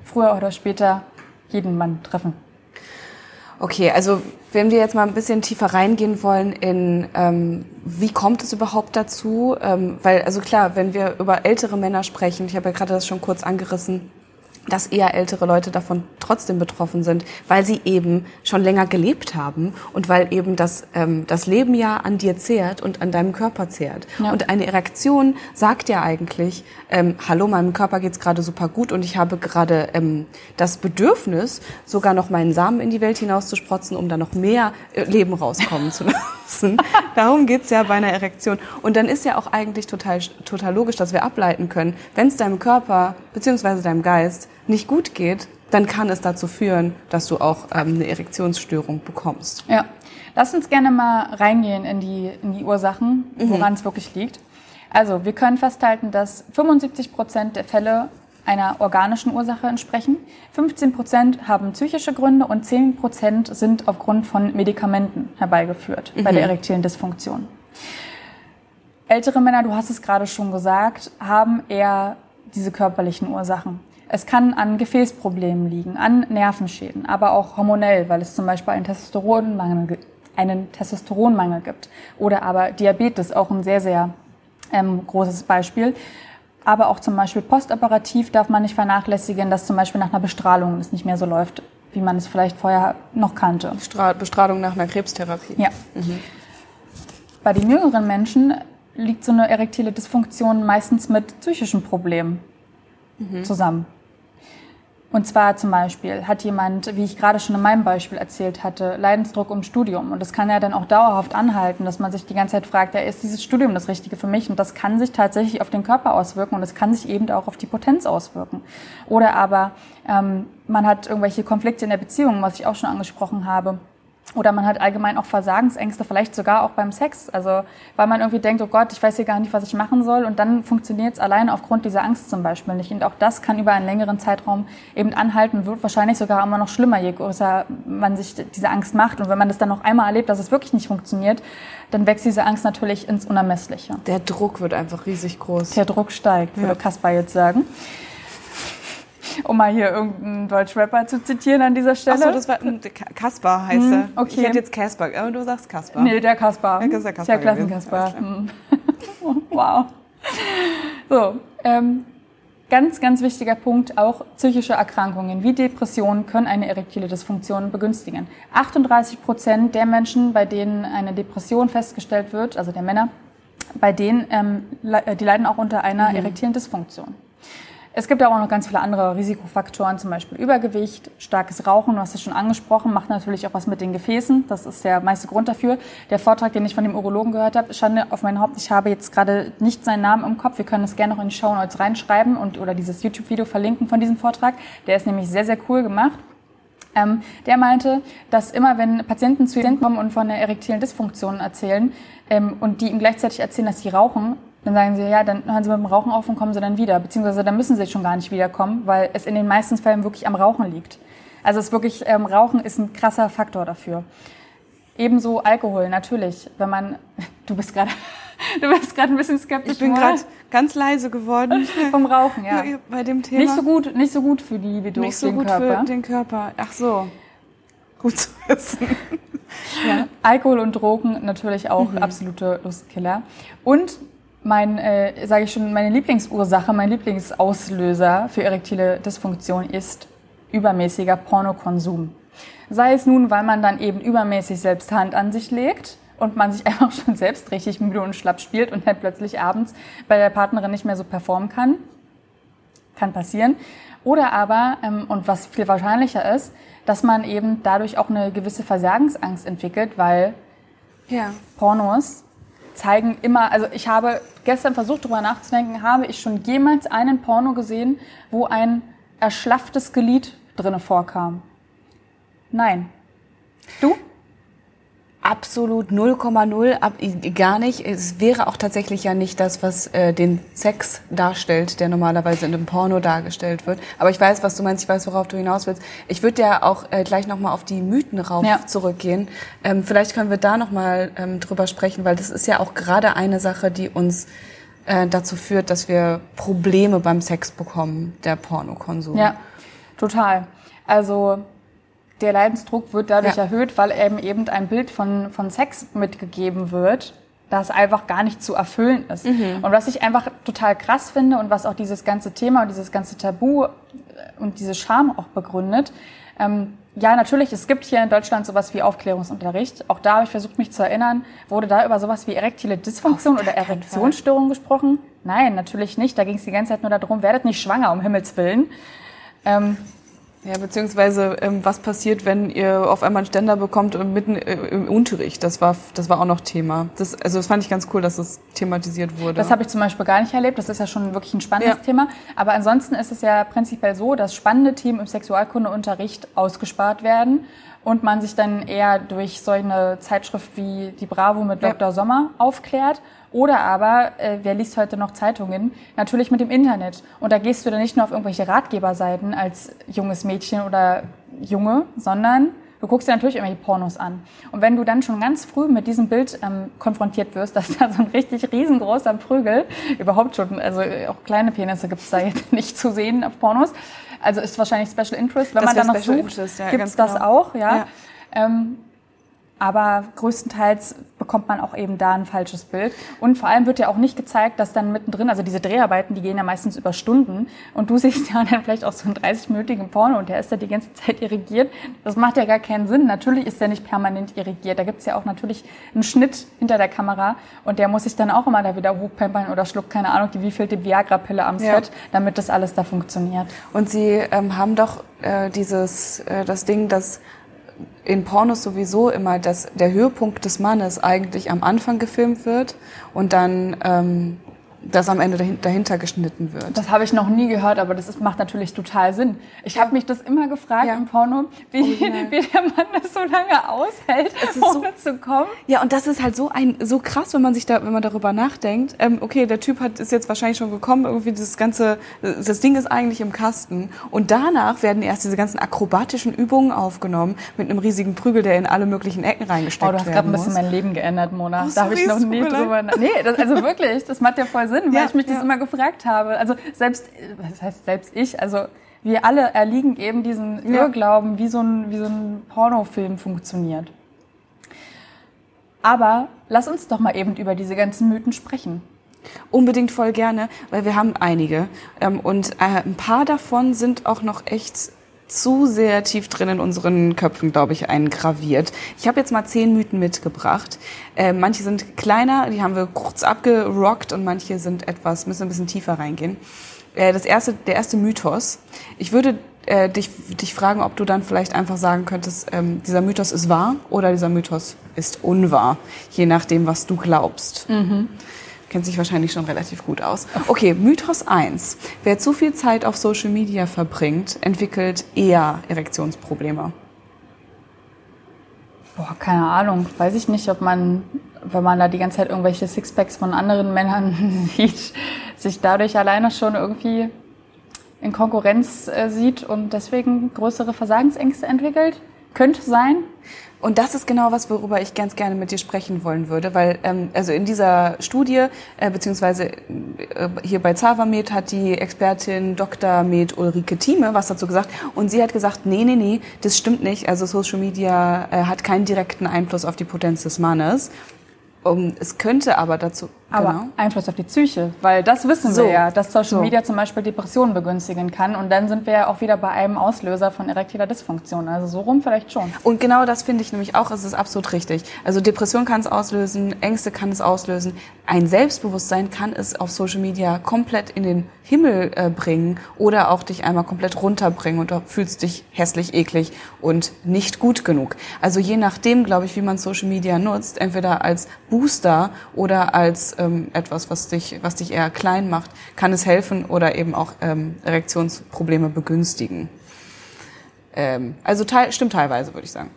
früher oder später jeden Mann treffen. Okay, also wenn wir jetzt mal ein bisschen tiefer reingehen wollen in, ähm, wie kommt es überhaupt dazu? Ähm, weil, also klar, wenn wir über ältere Männer sprechen, ich habe ja gerade das schon kurz angerissen, dass eher ältere Leute davon trotzdem betroffen sind, weil sie eben schon länger gelebt haben und weil eben das, ähm, das Leben ja an dir zehrt und an deinem Körper zehrt. Ja. Und eine Erektion sagt ja eigentlich, ähm, hallo, meinem Körper geht's gerade super gut und ich habe gerade ähm, das Bedürfnis, sogar noch meinen Samen in die Welt hinauszusprotzen, um da noch mehr äh, Leben rauskommen zu lassen. Darum geht's ja bei einer Erektion. Und dann ist ja auch eigentlich total, total logisch, dass wir ableiten können, wenn es deinem Körper beziehungsweise deinem Geist nicht gut geht, dann kann es dazu führen, dass du auch ähm, eine Erektionsstörung bekommst. Ja, lass uns gerne mal reingehen in die, in die Ursachen, woran mhm. es wirklich liegt. Also wir können festhalten, dass 75 Prozent der Fälle einer organischen Ursache entsprechen. 15 Prozent haben psychische Gründe und 10 Prozent sind aufgrund von Medikamenten herbeigeführt mhm. bei der erektilen Dysfunktion. Ältere Männer, du hast es gerade schon gesagt, haben eher diese körperlichen Ursachen. Es kann an Gefäßproblemen liegen, an Nervenschäden, aber auch hormonell, weil es zum Beispiel einen Testosteronmangel, einen Testosteronmangel gibt. Oder aber Diabetes, auch ein sehr, sehr ähm, großes Beispiel. Aber auch zum Beispiel postoperativ darf man nicht vernachlässigen, dass zum Beispiel nach einer Bestrahlung es nicht mehr so läuft, wie man es vielleicht vorher noch kannte. Bestrahlung nach einer Krebstherapie. Ja. Mhm. Bei den jüngeren Menschen liegt so eine erektile Dysfunktion meistens mit psychischen Problemen mhm. zusammen. Und zwar zum Beispiel hat jemand, wie ich gerade schon in meinem Beispiel erzählt hatte, Leidensdruck im Studium. Und das kann ja dann auch dauerhaft anhalten, dass man sich die ganze Zeit fragt, ja, ist dieses Studium das Richtige für mich? Und das kann sich tatsächlich auf den Körper auswirken und es kann sich eben auch auf die Potenz auswirken. Oder aber ähm, man hat irgendwelche Konflikte in der Beziehung, was ich auch schon angesprochen habe oder man hat allgemein auch Versagensängste, vielleicht sogar auch beim Sex. Also weil man irgendwie denkt, oh Gott, ich weiß hier gar nicht, was ich machen soll. Und dann funktioniert es alleine aufgrund dieser Angst zum Beispiel nicht. Und auch das kann über einen längeren Zeitraum eben anhalten, wird wahrscheinlich sogar immer noch schlimmer, je größer man sich diese Angst macht. Und wenn man das dann noch einmal erlebt, dass es wirklich nicht funktioniert, dann wächst diese Angst natürlich ins Unermessliche. Der Druck wird einfach riesig groß. Der Druck steigt, würde ja. Kaspar jetzt sagen um mal hier irgendeinen Deutschrapper zu zitieren an dieser Stelle. Achso, das war Kaspar heißt hm, er. Okay. Ich hätte jetzt Casper, aber du sagst Kaspar. Nee, der Kaspar. Ja, der Kaspar. Der Klassenkaspar. Hm. wow. So, ähm, ganz, ganz wichtiger Punkt, auch psychische Erkrankungen wie Depressionen können eine erektile Dysfunktion begünstigen. 38 Prozent der Menschen, bei denen eine Depression festgestellt wird, also der Männer, bei denen, ähm, die leiden auch unter einer mhm. erektilen Dysfunktion. Es gibt auch noch ganz viele andere Risikofaktoren, zum Beispiel Übergewicht, starkes Rauchen, du hast es schon angesprochen, macht natürlich auch was mit den Gefäßen. Das ist der meiste Grund dafür. Der Vortrag, den ich von dem Urologen gehört habe, Schande auf mein Haupt, ich habe jetzt gerade nicht seinen Namen im Kopf. Wir können es gerne noch in die Show Notes reinschreiben und oder dieses YouTube-Video verlinken von diesem Vortrag. Der ist nämlich sehr, sehr cool gemacht. Ähm, der meinte, dass immer wenn Patienten zu ihm kommen und von der erektilen Dysfunktion erzählen ähm, und die ihm gleichzeitig erzählen, dass sie rauchen, dann sagen sie, ja, dann hören sie mit dem Rauchen auf und kommen sie dann wieder. Beziehungsweise dann müssen sie schon gar nicht wiederkommen, weil es in den meisten Fällen wirklich am Rauchen liegt. Also es ist wirklich, ähm, Rauchen ist ein krasser Faktor dafür. Ebenso Alkohol, natürlich. Wenn man, du bist gerade, du bist gerade ein bisschen skeptisch. Ich bin gerade ganz leise geworden. Vom Rauchen, ja. Bei dem Thema. Nicht so gut, nicht so gut für die Libido, Nicht so den gut Körper. für den Körper. Ach so. Gut zu wissen. Ja. Alkohol und Drogen natürlich auch mhm. absolute Lustkiller. Und mein, äh, sage ich schon, meine Lieblingsursache, mein Lieblingsauslöser für erektile Dysfunktion ist übermäßiger Pornokonsum. Sei es nun, weil man dann eben übermäßig selbst Hand an sich legt und man sich einfach schon selbst richtig müde und schlapp spielt und dann plötzlich abends bei der Partnerin nicht mehr so performen kann. Kann passieren. Oder aber, ähm, und was viel wahrscheinlicher ist, dass man eben dadurch auch eine gewisse Versagensangst entwickelt, weil ja. Pornos zeigen immer, also ich habe gestern versucht, darüber nachzudenken, habe ich schon jemals einen Porno gesehen, wo ein erschlafftes Glied drinne vorkam? Nein. Du? Absolut 0,0, gar nicht. Es wäre auch tatsächlich ja nicht das, was äh, den Sex darstellt, der normalerweise in einem Porno dargestellt wird. Aber ich weiß, was du meinst, ich weiß, worauf du hinaus willst. Ich würde ja auch äh, gleich nochmal auf die Mythen rauf ja. zurückgehen. Ähm, vielleicht können wir da nochmal ähm, drüber sprechen, weil das ist ja auch gerade eine Sache, die uns äh, dazu führt, dass wir Probleme beim Sex bekommen, der Pornokonsum. Ja, total. Also der Leidensdruck wird dadurch ja. erhöht, weil eben eben ein Bild von, von Sex mitgegeben wird, das einfach gar nicht zu erfüllen ist. Mhm. Und was ich einfach total krass finde und was auch dieses ganze Thema und dieses ganze Tabu und diese Scham auch begründet, ähm, ja, natürlich, es gibt hier in Deutschland sowas wie Aufklärungsunterricht. Auch da habe ich versucht, mich zu erinnern. Wurde da über sowas wie erektile Dysfunktion oder Erektionsstörung gesprochen? Nein, natürlich nicht. Da ging es die ganze Zeit nur darum, werdet nicht schwanger, um Himmels Willen. Ähm, ja, beziehungsweise ähm, was passiert, wenn ihr auf einmal einen Ständer bekommt äh, mitten äh, im Unterricht? Das war, das war auch noch Thema. Das, also das fand ich ganz cool, dass das thematisiert wurde. Das habe ich zum Beispiel gar nicht erlebt. Das ist ja schon wirklich ein spannendes ja. Thema. Aber ansonsten ist es ja prinzipiell so, dass spannende Themen im Sexualkundeunterricht ausgespart werden und man sich dann eher durch so eine Zeitschrift wie die Bravo mit Dr. Ja. Sommer aufklärt Oder aber, äh, wer liest heute noch Zeitungen? Natürlich mit dem Internet. Und da gehst du dann nicht nur auf irgendwelche Ratgeberseiten als junges Mädchen oder Junge, sondern du guckst dir natürlich irgendwelche Pornos an. Und wenn du dann schon ganz früh mit diesem Bild ähm, konfrontiert wirst, dass da so ein richtig riesengroßer Prügel, überhaupt schon, also auch kleine Penisse gibt's da jetzt nicht zu sehen auf Pornos, also ist wahrscheinlich Special Interest. Wenn Das man noch Special sucht, Interest, ja, gibt's ganz das genau. auch, ja. Ja. Ähm, aber größtenteils bekommt man auch eben da ein falsches Bild. Und vor allem wird ja auch nicht gezeigt, dass dann mittendrin, also diese Dreharbeiten, die gehen ja meistens über Stunden. Und du siehst ja dann vielleicht auch so einen 30-minütigen Porno und der ist da die ganze Zeit irrigiert. Das macht ja gar keinen Sinn. Natürlich ist der nicht permanent irrigiert. Da gibt's ja auch natürlich einen Schnitt hinter der Kamera. Und der muss sich dann auch immer da wieder hochpempern oder schluckt, keine Ahnung, die wievielte Viagra-Pille am Ja. Set, damit das alles da funktioniert. Und sie ähm, haben doch äh, dieses, äh, das Ding, dass in Pornos sowieso immer das, der Höhepunkt des Mannes eigentlich am Anfang gefilmt wird und dann ähm, das am Ende dahin, dahinter geschnitten wird. Das habe ich noch nie gehört, aber das ist, macht natürlich total Sinn. Ich habe mich das immer gefragt Ja. im Porno, wie, Original. wie der Mann das so lange aushält, Es ist so- ohne zu kommen. Ja, und das ist halt so ein so krass, wenn man sich da, wenn man darüber nachdenkt. Ähm, okay, der Typ hat ist jetzt wahrscheinlich schon gekommen, irgendwie das ganze, das Ding ist eigentlich im Kasten. Und danach werden erst diese ganzen akrobatischen Übungen aufgenommen mit einem riesigen Prügel, der in alle möglichen Ecken reingesteckt Oh, du hast gerade ein bisschen muss. mein Leben geändert, Mona. Oh, da habe ich noch nie drüber. Nee, das, also wirklich, das macht ja voll Sinn, weil Ja, ich mich das ja. immer gefragt habe. Also selbst, was heißt selbst ich, also wir alle erliegen eben diesen Ja. Irrglauben, wie so ein, wie so ein Pornofilm funktioniert. Aber lass uns doch mal eben über diese ganzen Mythen sprechen. Unbedingt voll gerne, weil wir haben einige. Ähm, und äh, ein paar davon sind auch noch echt zu sehr tief drin in unseren Köpfen, glaube ich, eingraviert. Ich habe jetzt mal zehn Mythen mitgebracht. Äh, manche sind kleiner, die haben wir kurz abgerockt und manche sind etwas, müssen ein bisschen tiefer reingehen. Äh, das erste, der erste Mythos. Ich würde äh, dich, dich fragen, ob du dann vielleicht einfach sagen könntest, ähm, dieser Mythos ist wahr oder dieser Mythos ist unwahr, je nachdem, was du glaubst. Kennt sich wahrscheinlich schon relativ gut aus. Okay, Mythos 1. Wer zu viel Zeit auf Social Media verbringt, entwickelt eher Erektionsprobleme. Boah, keine Ahnung. Weiß ich nicht, ob man, wenn man da die ganze Zeit irgendwelche Sixpacks von anderen Männern sieht, sich dadurch alleine schon irgendwie in Konkurrenz äh, sieht und deswegen größere Versagensängste entwickelt. Könnte sein. Und das ist genau was, worüber ich ganz gerne mit dir sprechen wollen würde, weil ähm, also in dieser Studie äh, beziehungsweise äh, hier bei Zavamed hat die Expertin Dr. Med Ulrike Thieme was dazu gesagt und sie hat gesagt, nee, nee, nee, das stimmt nicht. Also Social Media äh, hat keinen direkten Einfluss auf die Potenz des Mannes. Um, es könnte aber dazu Aber genau. Einfluss auf die Psyche, weil das wissen So. wir ja, dass Social So. Media zum Beispiel Depressionen begünstigen kann. Und dann sind wir ja auch wieder bei einem Auslöser von erektiler Dysfunktion. Also so rum vielleicht schon. Und genau das finde ich nämlich auch, es ist absolut richtig. Also Depression kann es auslösen, Ängste kann es auslösen. Ein Selbstbewusstsein kann es auf Social Media komplett in den Himmel äh, bringen oder auch dich einmal komplett runterbringen und du fühlst dich hässlich, eklig und nicht gut genug. Also je nachdem, glaube ich, wie man Social Media nutzt, entweder als Booster oder als ähm, etwas, was dich, was dich eher klein macht, kann es helfen oder eben auch ähm, Erektionsprobleme begünstigen. Ähm, also teil, stimmt teilweise, würde ich sagen.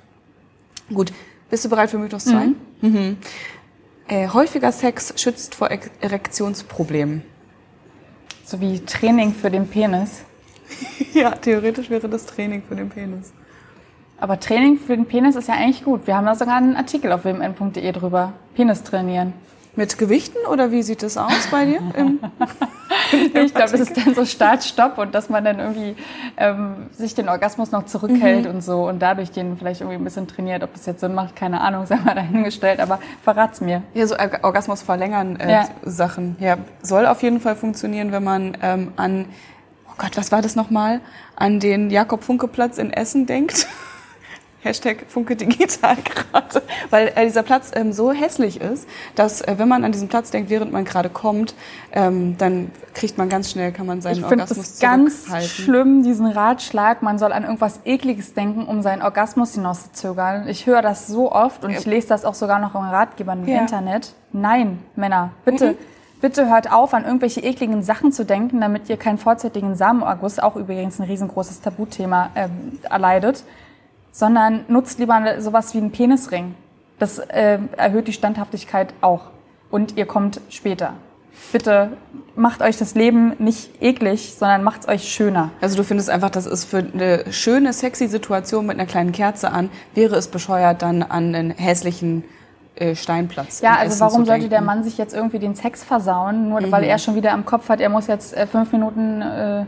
Gut, bist du bereit für Mythos 2? Mhm. Äh, häufiger Sex schützt vor Erektionsproblemen. So wie Training für den Penis. Ja, theoretisch wäre das Training für den Penis. Aber Training für den Penis ist ja eigentlich gut. Wir haben da sogar einen Artikel auf wmn.de drüber. Penis trainieren. Mit Gewichten oder wie sieht das aus bei dir? Im, Ich glaube, das ist dann so Start, Stopp und dass man dann irgendwie ähm, sich den Orgasmus noch zurückhält und so und dadurch den vielleicht irgendwie ein bisschen trainiert. Ob das jetzt Sinn macht, keine Ahnung, sei mal dahingestellt, aber verrat's mir. ja, so Org- Orgasmus verlängern äh, Ja. Sachen. Ja, soll auf jeden Fall funktionieren, wenn man ähm, an, oh Gott, was war das nochmal? An den Jakob-Funke-Platz in Essen denkt. Hashtag Funke Digital gerade. Weil äh, dieser Platz ähm, so hässlich ist, dass äh, wenn man an diesen Platz denkt, während man gerade kommt, ähm, dann kriegt man ganz schnell, kann man seinen Ich finde Orgasmus es ganz zurückhalten. schlimm, diesen Ratschlag, man soll an irgendwas Ekliges denken, um seinen Orgasmus hinauszuzögern. Ich höre das so oft und ich lese das auch sogar noch in Ratgebern im Ja. Internet. Nein, Männer, bitte. Bitte hört auf, an irgendwelche ekligen Sachen zu denken, damit ihr keinen vorzeitigen Samenerguss, auch übrigens ein riesengroßes Tabuthema, ähm, erleidet, sondern nutzt lieber sowas wie einen Penisring. Das äh, erhöht die Standhaftigkeit auch. und ihr kommt später. Bitte macht euch das Leben nicht eklig, sondern macht es euch schöner. Also du findest einfach, das ist für eine schöne, sexy Situation mit einer kleinen Kerze an, wäre es bescheuert, dann an einen hässlichen äh, Steinplatz. Ja, also warum sollte der Mann sich jetzt irgendwie den Sex versauen, nur mhm. weil er schon wieder am Kopf hat, er muss jetzt äh, fünf Minuten äh,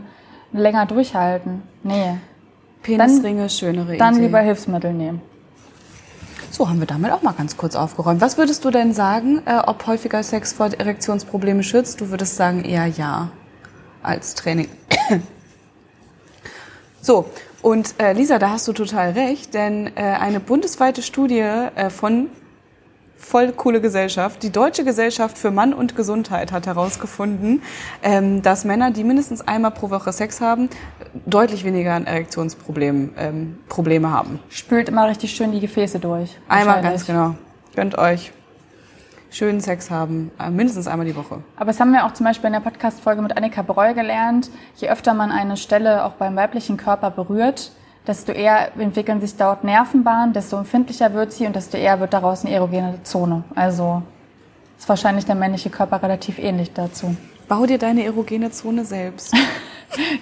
länger durchhalten? Nee. Penisringe, dann, schönere Dann Idee. lieber Hilfsmittel nehmen. So haben wir damit auch mal ganz kurz aufgeräumt. Was würdest du denn sagen, äh, ob häufiger Sex vor Erektionsprobleme schützt? Du würdest sagen eher ja als Training. so, und äh, Lisa, da hast du total recht, denn äh, eine bundesweite Studie äh, von voll coole Gesellschaft. Die Deutsche Gesellschaft für Mann und Gesundheit hat herausgefunden, ähm, dass Männer, die mindestens einmal pro Woche Sex haben, deutlich weniger an Erektionsproblemen ähm, Probleme haben. Spült immer richtig schön die Gefäße durch. Einmal ganz genau. Gönnt euch schönen Sex haben, äh, mindestens einmal die Woche. Aber das haben wir auch zum Beispiel in der Podcast-Folge mit Annika Breu gelernt. Je öfter man eine Stelle auch beim weiblichen Körper berührt, desto eher entwickeln sich dort Nervenbahnen, desto empfindlicher wird sie und desto eher wird daraus eine erogene Zone. Also ist wahrscheinlich der männliche Körper relativ ähnlich dazu. Bau dir deine erogene Zone selbst.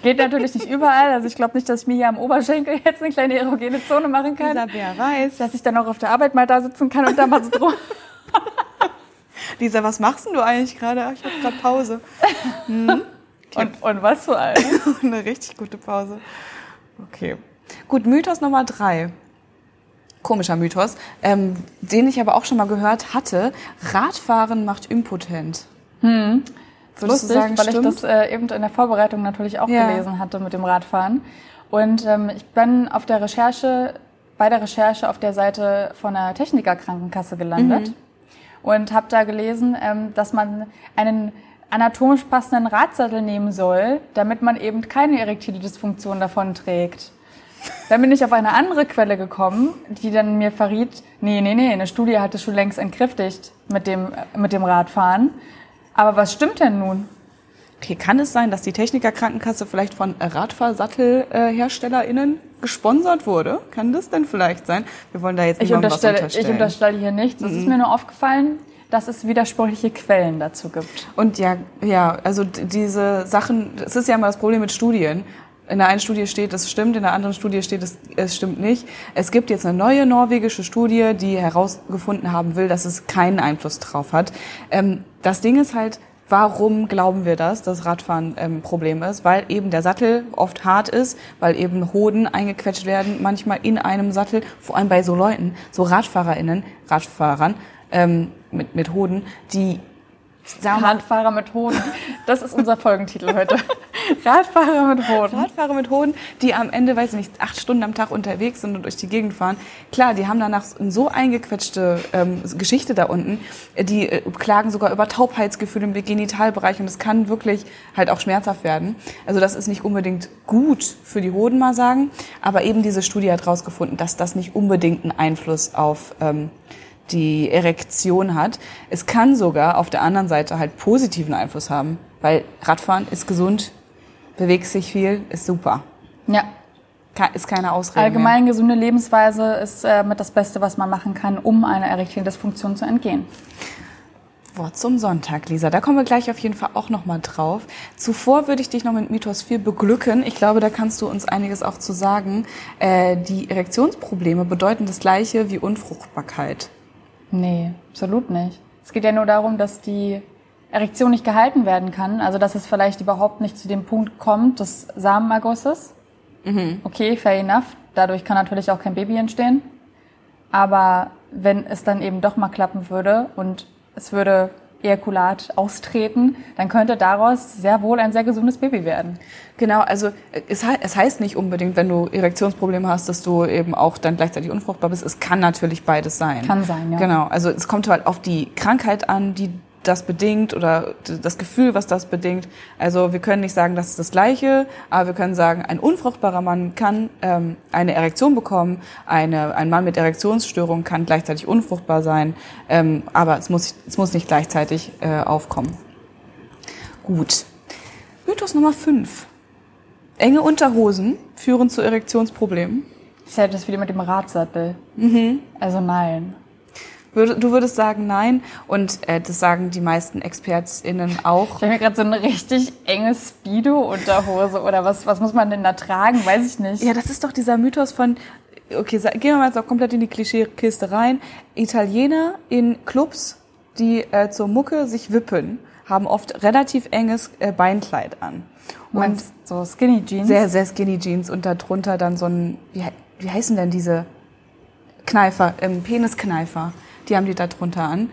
Geht natürlich nicht überall. Also ich glaube nicht, dass ich mir hier am Oberschenkel jetzt eine kleine erogene Zone machen kann. Lisa, wer weiß. Dass ich dann auch auf der Arbeit mal da sitzen kann und da mal so drum. Lisa, was machst denn du eigentlich gerade? Ich habe gerade Pause. Hm? Okay. Und, und was für eine? eine richtig gute Pause. Okay. Gut, Mythos Nummer drei. Komischer Mythos, ähm, den ich aber auch schon mal gehört hatte. Radfahren macht impotent. Hm. Würdest Lustig, sagen, weil stimmt? ich das äh, eben in der Vorbereitung natürlich auch ja. gelesen hatte mit dem Radfahren. Und ähm, ich bin auf der Recherche, bei der Recherche auf der Seite von der Technikerkrankenkasse gelandet mhm. und habe da gelesen, ähm, dass man einen anatomisch passenden Radsattel nehmen soll, damit man eben keine erektile Dysfunktion davon trägt. Dann bin ich auf eine andere Quelle gekommen, die dann mir verriet, nee, nee, nee, eine Studie hat es schon längst entkräftigt mit dem, mit dem Radfahren. Aber was stimmt denn nun? Okay, kann es sein, dass die Technikerkrankenkasse vielleicht von RadfahrsattelherstellerInnen gesponsert wurde? Kann das denn vielleicht sein? Wir wollen da jetzt nicht ich unterstelle, was unterstellen. Ich unterstelle hier nichts. Es mhm. ist mir nur aufgefallen, dass es widersprüchliche Quellen dazu gibt. Und ja, ja, also diese Sachen, es ist ja immer das Problem mit Studien in der einen Studie steht, es stimmt, in der anderen Studie steht, es, es stimmt nicht. Es gibt jetzt eine neue norwegische Studie, die herausgefunden haben will, dass es keinen Einfluss drauf hat. Ähm, das Ding ist halt, warum glauben wir das, dass Radfahren ein ähm, Problem ist? Weil eben der Sattel oft hart ist, weil eben Hoden eingequetscht werden, manchmal in einem Sattel, vor allem bei so Leuten, so RadfahrerInnen, Radfahrern ähm, mit, mit Hoden, die Radfahrer mit Hoden. Das ist unser Folgentitel heute. Radfahrer mit Hoden. Radfahrer mit Hoden, die am Ende, weiß ich nicht, acht Stunden am Tag unterwegs sind und durch die Gegend fahren. Klar, die haben danach so eingequetschte ähm, Geschichte da unten. Die äh, klagen sogar über Taubheitsgefühle im Genitalbereich und es kann wirklich halt auch schmerzhaft werden. Also das ist nicht unbedingt gut für die Hoden, mal sagen. Aber eben diese Studie hat herausgefunden, dass das nicht unbedingt einen Einfluss auf ähm, die Erektion hat. Es kann sogar auf der anderen Seite halt positiven Einfluss haben, weil Radfahren ist gesund, bewegt sich viel, ist super. Ja. Ist keine Ausrede. Allgemein mehr. gesunde Lebensweise ist äh, mit das Beste, was man machen kann, um einer erektilen Dysfunktion zu entgehen. Wort zum Sonntag, Lisa. Da kommen wir gleich auf jeden Fall auch nochmal drauf. Zuvor würde ich dich noch mit Mythos 4 beglücken. Ich glaube, da kannst du uns einiges auch zu sagen. Äh, die Erektionsprobleme bedeuten das Gleiche wie Unfruchtbarkeit. Nee, absolut nicht. Es geht ja nur darum, dass die Erektion nicht gehalten werden kann. Also dass es vielleicht überhaupt nicht zu dem Punkt kommt des Samenergusses. Mhm. Okay, fair enough. Dadurch kann natürlich auch kein Baby entstehen. Aber wenn es dann eben doch mal klappen würde und es würde Ejakulat austreten, dann könnte daraus sehr wohl ein sehr gesundes Baby werden. Genau, also es, es, heißt nicht unbedingt, wenn du Erektionsprobleme hast, dass du eben auch dann gleichzeitig unfruchtbar bist. Es kann natürlich beides sein. Kann sein, ja. Genau, also es kommt halt auf die Krankheit an, die das bedingt oder das Gefühl, was das bedingt. Also wir können nicht sagen, das ist das Gleiche, aber wir können sagen, ein unfruchtbarer Mann kann ähm, eine Erektion bekommen, eine, ein Mann mit Erektionsstörung kann gleichzeitig unfruchtbar sein, ähm, aber es muss, es muss nicht gleichzeitig äh, aufkommen. Gut. Mythos Nummer 5. Enge Unterhosen führen zu Erektionsproblemen. Das ist ja das wieder mit dem Radsattel. Mhm. Also nein. Du würdest sagen nein und äh, das sagen die meisten ExpertInnen auch. Ich habe mir gerade so eine richtig enge Speedo-Unterhose oder was, was muss man denn da tragen? Weiß ich nicht. Ja, das ist doch dieser Mythos von, okay, gehen wir mal jetzt auch komplett in die Klischeekiste rein. Italiener in Clubs, die äh, zur Mucke sich wippen, haben oft relativ enges äh, Beinkleid an. Und so Skinny Jeans? Sehr, sehr Skinny Jeans und darunter dann so ein, wie, wie heißen denn diese Kneifer, ähm, Peniskneifer? Die haben die da drunter an.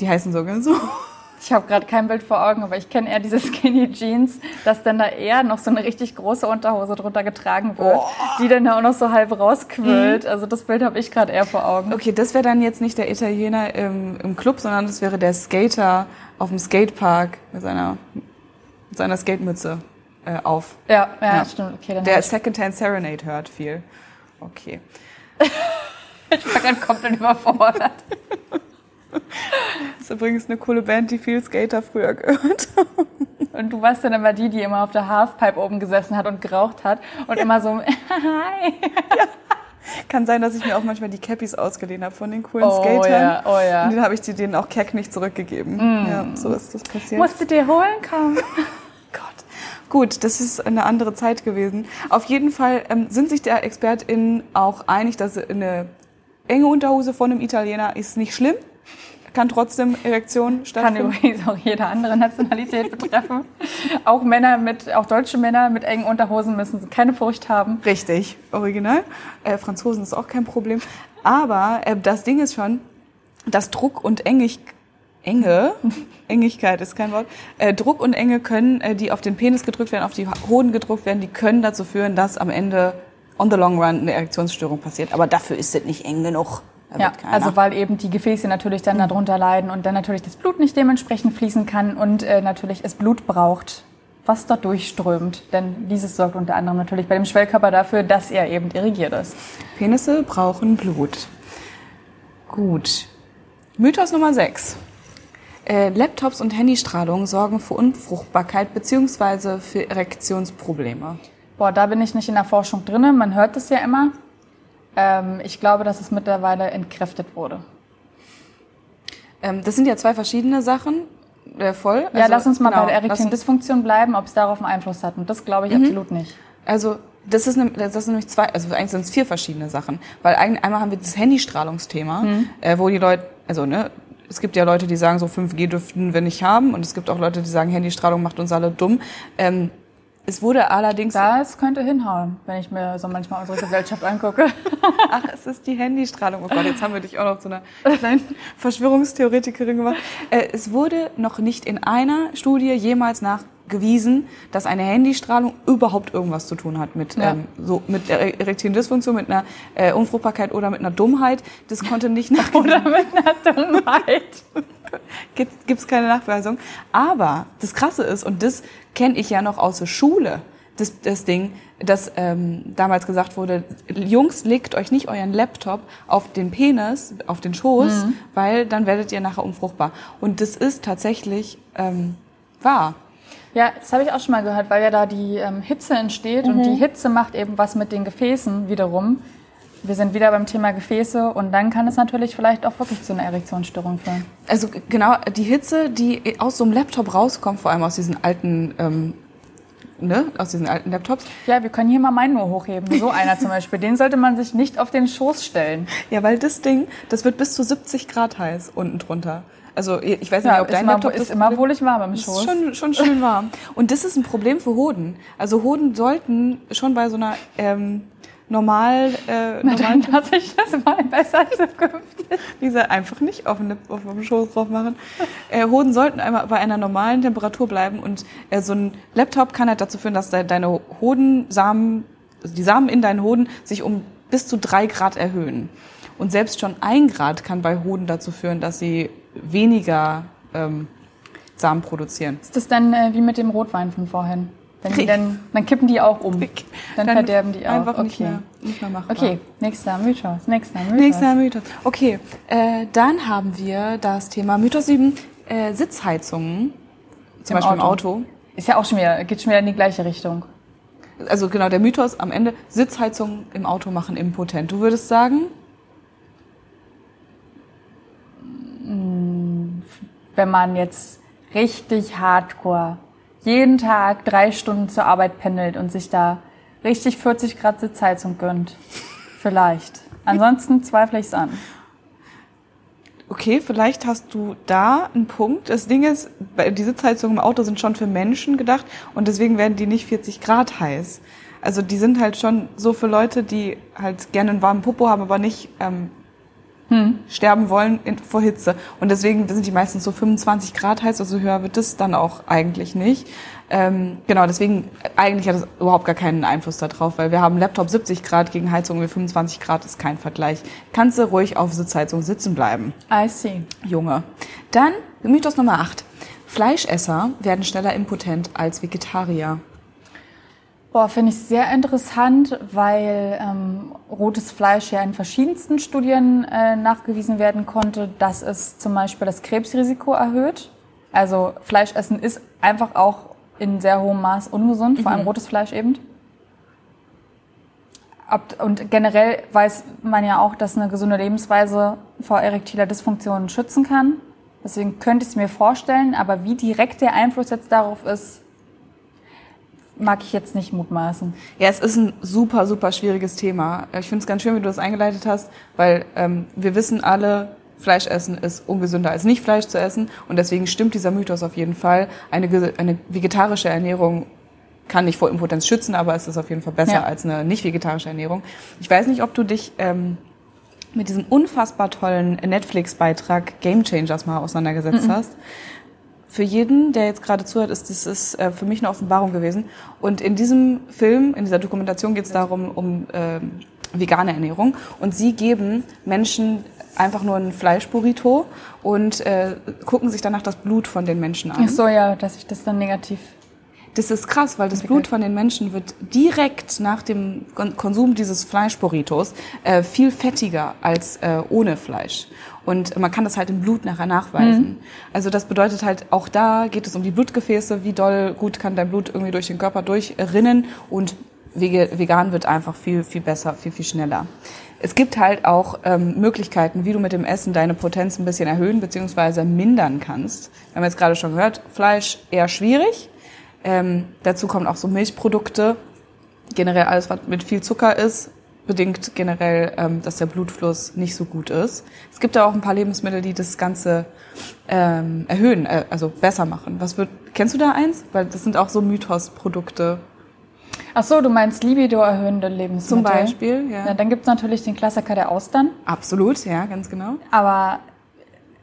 Die heißen sogar so. Ich habe gerade kein Bild vor Augen, aber ich kenne eher diese Skinny Jeans, dass dann da eher noch so eine richtig große Unterhose drunter getragen wird, oh. die dann da auch noch so halb rausquillt. Mhm. Also das Bild habe ich gerade eher vor Augen. Okay, das wäre dann jetzt nicht der Italiener im, im Club, sondern das wäre der Skater auf dem Skatepark mit seiner, mit seiner Skatemütze äh, auf. Ja, ja, ja. stimmt. Okay, dann der Secondhand Serenade hört viel. Okay. Ich war gerade komplett überfordert. Das ist übrigens eine coole Band, die viel Skater früher gehört haben. Und du warst dann immer die, die immer auf der Halfpipe oben gesessen hat und geraucht hat und ja. immer so, hi. Ja. Kann sein, dass ich mir auch manchmal die Cappies ausgeliehen habe von den coolen oh, Skatern. Ja, oh ja. Und dann habe ich die denen auch keck nicht zurückgegeben. Mm. Ja, so ist das passiert. Musst du dir holen kommen. Gott. Gut, das ist eine andere Zeit gewesen. Auf jeden Fall ähm, sind sich der ExpertInnen auch einig, dass eine enge Unterhose von einem Italiener ist nicht schlimm. Kann trotzdem Erektion stattfinden. Kann übrigens auch jede andere Nationalität betreffen. auch Männer mit, auch deutsche Männer mit engen Unterhosen müssen keine Furcht haben. Richtig, original. Äh, Franzosen ist auch kein Problem. Aber äh, das Ding ist schon, dass Druck und Engig, Enge, Engigkeit ist kein Wort, äh, Druck und Enge können, äh, die auf den Penis gedrückt werden, auf die Hoden gedrückt werden, die können dazu führen, dass am Ende on the long run eine Erektionsstörung passiert. Aber dafür ist es nicht eng genug. Ja, also weil eben die Gefäße natürlich dann mhm. darunter leiden und dann natürlich das Blut nicht dementsprechend fließen kann und äh, natürlich es Blut braucht, was dort durchströmt. Denn dieses sorgt unter anderem natürlich bei dem Schwellkörper dafür, dass er eben irrigiert ist. Penisse brauchen Blut. Gut. Mythos Nummer 6. Äh, Laptops und Handystrahlung sorgen für Unfruchtbarkeit bzw. für Erektionsprobleme. Boah, da bin ich nicht in der Forschung drinne. Man hört es ja immer. Ähm, ich glaube, dass es mittlerweile entkräftet wurde. Ähm, das sind ja zwei verschiedene Sachen. Äh, voll. Also, ja, lass uns mal genau, bei der Erektion-Dysfunktion bleiben, ob es darauf einen Einfluss hat. Und das glaube ich mhm. absolut nicht. Also das ist, ne, das sind nämlich zwei, also eigentlich sind es vier verschiedene Sachen. Weil einmal haben wir das Handystrahlungsthema, mhm. äh, wo die Leute, also ne, es gibt ja Leute, die sagen, so 5G dürften wir nicht haben. Und es gibt auch Leute, die sagen, Handystrahlung macht uns alle dumm. Ähm, es wurde allerdings. Das könnte hinhauen, wenn ich mir so manchmal unsere Gesellschaft angucke. Ach, es ist die Handystrahlung. Oh Gott, jetzt haben wir dich auch noch zu einer kleinen Verschwörungstheoretikerin gemacht. Äh, es wurde noch nicht in einer Studie jemals nachgewiesen, dass eine Handystrahlung überhaupt irgendwas zu tun hat mit, ja. ähm, so, mit der erektilen Dysfunktion, mit einer äh, Unfruchtbarkeit oder mit einer Dummheit. Das konnte nicht nachgewiesen. Oder mit einer Dummheit. gibt es keine Nachweisung. Aber das Krasse ist, und das kenne ich ja noch aus der Schule, das, das Ding, dass ähm, damals gesagt wurde, Jungs, legt euch nicht euren Laptop auf den Penis, auf den Schoß, mhm. weil dann werdet ihr nachher unfruchtbar. Und das ist tatsächlich ähm, wahr. Ja, das habe ich auch schon mal gehört, weil ja da die ähm, Hitze entsteht mhm. und die Hitze macht eben was mit den Gefäßen wiederum. Wir sind wieder beim Thema Gefäße und dann kann es natürlich vielleicht auch wirklich zu einer Erektionsstörung führen. Also genau, die Hitze, die aus so einem Laptop rauskommt, vor allem aus diesen alten ähm, Ne, aus diesen alten Laptops. Ja, wir können hier mal meinen nur hochheben. So einer zum Beispiel. Den sollte man sich nicht auf den Schoß stellen. Ja, weil das Ding, das wird bis zu 70 Grad heiß unten drunter. Also ich weiß nicht, ja, ob dein Laptop ist immer wohlig warm im Schoß. Ist schon, schon schön warm. Und das ist ein Problem für Hoden. Also Hoden sollten schon bei so einer ähm, normal. Äh, Na, normal dann lasse ich das mal besser zukünftig. Diese einfach nicht auf, eine, auf dem Schoß drauf machen. Äh, Hoden sollten einmal bei einer normalen Temperatur bleiben und äh, so ein Laptop kann halt dazu führen, dass deine Hodensamen, also die Samen in deinen Hoden sich um bis zu drei Grad erhöhen. Und selbst schon ein Grad kann bei Hoden dazu führen, dass sie weniger ähm, Samen produzieren. Ist das dann äh, wie mit dem Rotwein von vorhin? Wenn die dann, dann kippen die auch um. Dann, dann verderben die auch. Einfach okay. nicht, mehr, nicht mehr machbar. Okay, nächster Mythos. Nächster Mythos. Nächster Mythos. Okay, äh, dann haben wir das Thema Mythos 7, äh, Sitzheizungen. Zum Im Beispiel Auto. im Auto. Ist ja auch schon wieder, geht schon wieder in die gleiche Richtung. Also genau, der Mythos am Ende, Sitzheizungen im Auto machen impotent. Du würdest sagen? Wenn man jetzt richtig hardcore jeden Tag drei Stunden zur Arbeit pendelt und sich da richtig 40 Grad Sitzheizung gönnt. Vielleicht. Ansonsten zweifle ich es an. Okay, vielleicht hast du da einen Punkt. Das Ding ist, die Sitzheizungen im Auto sind schon für Menschen gedacht und deswegen werden die nicht 40 Grad heiß. Also die sind halt schon so für Leute, die halt gerne einen warmen Popo haben, aber nicht ähm, hm. sterben wollen in, vor Hitze. Und deswegen sind die meistens so 25 Grad heiß, also höher wird es dann auch eigentlich nicht. Ähm, genau, deswegen eigentlich hat es überhaupt gar keinen Einfluss darauf, weil wir haben Laptop 70 Grad gegen Heizung wie 25 Grad ist kein Vergleich. Kannst du ruhig auf Sitzheizung sitzen bleiben. I see. Junge. Dann Mythos Nummer 8. Fleischesser werden schneller impotent als Vegetarier. Boah, finde ich sehr interessant, weil ähm, rotes Fleisch ja in verschiedensten Studien äh, nachgewiesen werden konnte, dass es zum Beispiel das Krebsrisiko erhöht. Also Fleischessen ist einfach auch in sehr hohem Maß ungesund, vor allem mhm. rotes Fleisch eben. Und generell weiß man ja auch, dass eine gesunde Lebensweise vor erektiler Dysfunktion schützen kann. Deswegen könnte ich es mir vorstellen, aber wie direkt der Einfluss jetzt darauf ist, mag ich jetzt nicht mutmaßen. Ja, es ist ein super, super schwieriges Thema. Ich finde es ganz schön, wie du das eingeleitet hast, weil ähm, wir wissen alle, Fleisch essen ist ungesünder als nicht Fleisch zu essen und deswegen stimmt dieser Mythos auf jeden Fall. Eine, eine vegetarische Ernährung kann nicht vor Impotenz schützen, aber es ist auf jeden Fall besser ja. als eine nicht vegetarische Ernährung. Ich weiß nicht, ob du dich ähm, mit diesem unfassbar tollen Netflix-Beitrag Game Changers mal auseinandergesetzt mhm. hast für jeden, der jetzt gerade zuhört, ist das ist äh, für mich eine Offenbarung gewesen. Und in diesem Film, in dieser Dokumentation geht es darum, um äh, vegane Ernährung. Und sie geben Menschen einfach nur ein Fleischburrito und äh, gucken sich danach das Blut von den Menschen an. Ach so, ja, dass ich das dann negativ das ist krass, weil das Blut von den Menschen wird direkt nach dem Konsum dieses Fleischburritos äh, viel fettiger als äh, ohne Fleisch. Und man kann das halt im Blut nachher nachweisen. Mhm. Also das bedeutet halt, auch da geht es um die Blutgefäße, wie doll gut kann dein Blut irgendwie durch den Körper durchrinnen und vegan wird einfach viel, viel besser, viel, viel schneller. Es gibt halt auch ähm, Möglichkeiten, wie du mit dem Essen deine Potenz ein bisschen erhöhen bzw. mindern kannst. Wir haben jetzt gerade schon gehört, Fleisch eher schwierig. Ähm, dazu kommen auch so Milchprodukte, generell alles, was mit viel Zucker ist, bedingt generell, ähm, dass der Blutfluss nicht so gut ist. Es gibt da auch ein paar Lebensmittel, die das Ganze ähm, erhöhen, äh, also besser machen. Was wird, kennst du da eins? Weil das sind auch so Mythos-Produkte. Ach so, du meinst Libido erhöhende Lebensmittel? Zum Beispiel, ja. ja dann gibt's natürlich den Klassiker der Austern. Absolut, ja, ganz genau. Aber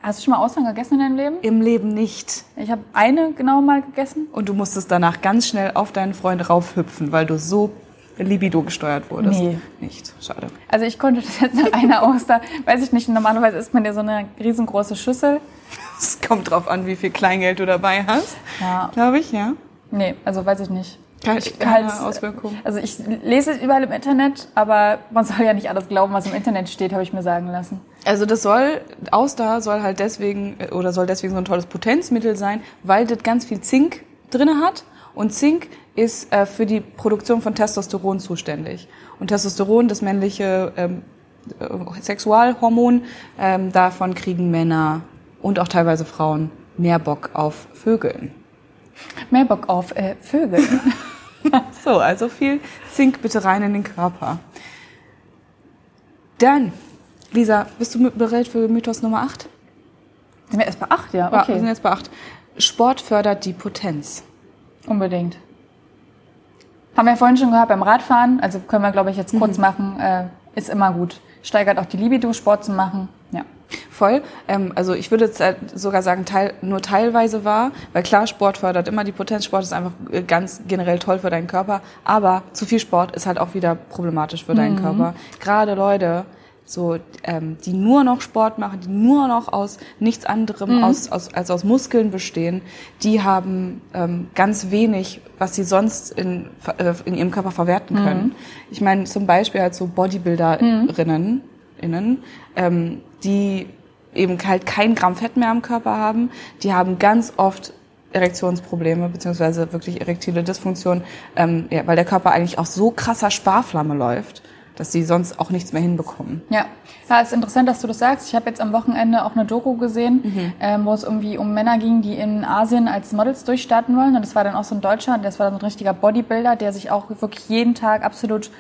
Hast du schon mal Austern gegessen in deinem Leben? Im Leben nicht. Ich habe eine genau mal gegessen. Und du musstest danach ganz schnell auf deinen Freund raufhüpfen, weil du so Libido gesteuert wurdest. Nee. Nicht. Schade. Also ich konnte das jetzt nach einer Auster, weiß ich nicht, normalerweise isst man ja so eine riesengroße Schüssel. Es kommt drauf an, wie viel Kleingeld du dabei hast. Ja. Glaube ich, ja. Nee, also weiß ich nicht. Keine, keine Auswirkungen. Also ich lese es überall im Internet, aber man soll ja nicht alles glauben, was im Internet steht, habe ich mir sagen lassen. Also das soll, Auster soll halt deswegen, oder soll deswegen so ein tolles Potenzmittel sein, weil das ganz viel Zink drinne hat. Und Zink ist äh, für die Produktion von Testosteron zuständig. Und Testosteron, das männliche ähm, äh, Sexualhormon, ähm, davon kriegen Männer und auch teilweise Frauen mehr Bock auf Vögeln. Mehr Bock auf äh, Vögel. so, also viel Zink bitte rein in den Körper. Dann, Lisa, bist du bereit für Mythos Nummer 8? Sind wir erst bei 8, ja? Okay. Ja, wir sind jetzt bei 8. Sport fördert die Potenz. Unbedingt. Haben wir vorhin schon gehört beim Radfahren, also können wir, glaube ich, jetzt kurz mhm. machen, äh, ist immer gut. Steigert auch die Libido, Sport zu machen. Ja. Voll. Ähm, also ich würde jetzt halt sogar sagen, teil, nur teilweise wahr, weil klar, Sport fördert immer die Potenz. Sport ist einfach äh, ganz generell toll für deinen Körper, aber zu viel Sport ist halt auch wieder problematisch für deinen mhm. Körper. Gerade Leute, so ähm, die nur noch Sport machen, die nur noch aus nichts anderem mhm. aus, aus, als aus Muskeln bestehen, die haben ähm, ganz wenig, was sie sonst in, äh, in ihrem Körper verwerten können. Mhm. Ich meine zum Beispiel halt so Bodybuilderinnen, innen, ähm, die eben halt kein Gramm Fett mehr am Körper haben, die haben ganz oft Erektionsprobleme beziehungsweise wirklich erektile Dysfunktion, ähm, ja, weil der Körper eigentlich auf so krasser Sparflamme läuft dass sie sonst auch nichts mehr hinbekommen. Ja, ja ist interessant, dass du das sagst. Ich habe jetzt am Wochenende auch eine Doku gesehen, mhm. ähm, wo es irgendwie um Männer ging, die in Asien als Models durchstarten wollen. Und das war dann auch so ein Deutscher, das war dann ein richtiger Bodybuilder, der sich auch wirklich jeden Tag absolut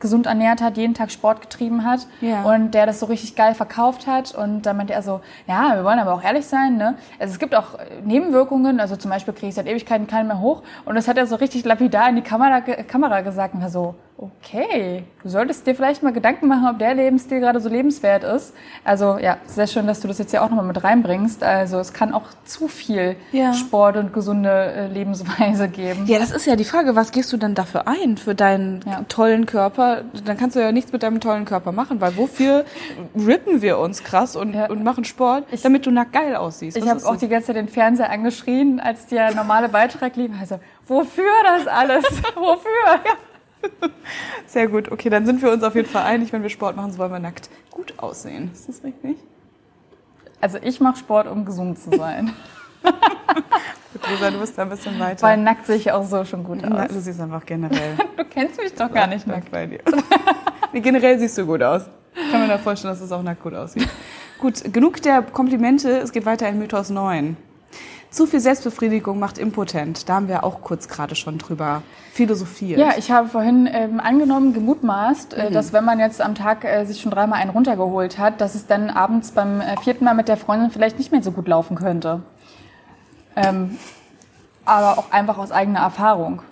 gesund ernährt hat, jeden Tag Sport getrieben hat ja. und der das so richtig geil verkauft hat. Und da meinte er so, ja, wir wollen aber auch ehrlich sein. Ne? Also es gibt auch Nebenwirkungen, also zum Beispiel kriege ich seit Ewigkeiten keinen mehr hoch. Und das hat er so richtig lapidar in die Kamera, Kamera gesagt und war so, okay, du solltest dir vielleicht mal Gedanken machen, ob der Lebensstil gerade so lebenswert ist. Also ja, sehr schön, dass du das jetzt ja auch nochmal mit reinbringst. Also es kann auch zu viel ja. Sport und gesunde äh, Lebensweise geben. Ja, das ist ja die Frage, was gehst du denn dafür ein für deinen ja. tollen Körper? Dann kannst du ja nichts mit deinem tollen Körper machen, weil wofür rippen wir uns krass und, ja. und machen Sport, ich, damit du nackt geil aussiehst? Was ich habe auch die ganze Zeit den Fernseher angeschrien, als der normale Beitrag lief. Also, wofür das alles? wofür? Ja. Sehr gut. Okay, dann sind wir uns auf jeden Fall einig, wenn wir Sport machen, so wollen wir nackt gut aussehen. Ist das richtig? Also ich mache Sport, um gesund zu sein. gut, Lisa, du bist da ein bisschen weiter. Weil nackt sehe ich auch so schon gut aus. Du siehst einfach generell. du kennst mich doch gar nicht nackt bei dir. nee, generell siehst du gut aus. Ich kann mir da vorstellen, dass es auch nackt gut aussieht. Gut, genug der Komplimente. Es geht weiter in Mythos 9. Zu viel Selbstbefriedigung macht impotent. Da haben wir auch kurz gerade schon drüber philosophiert. Ja, ich habe vorhin ähm, angenommen, gemutmaßt, äh, mhm. dass wenn man jetzt am Tag äh, sich schon dreimal einen runtergeholt hat, dass es dann abends beim äh, vierten Mal mit der Freundin vielleicht nicht mehr so gut laufen könnte. Ähm, aber auch einfach aus eigener Erfahrung.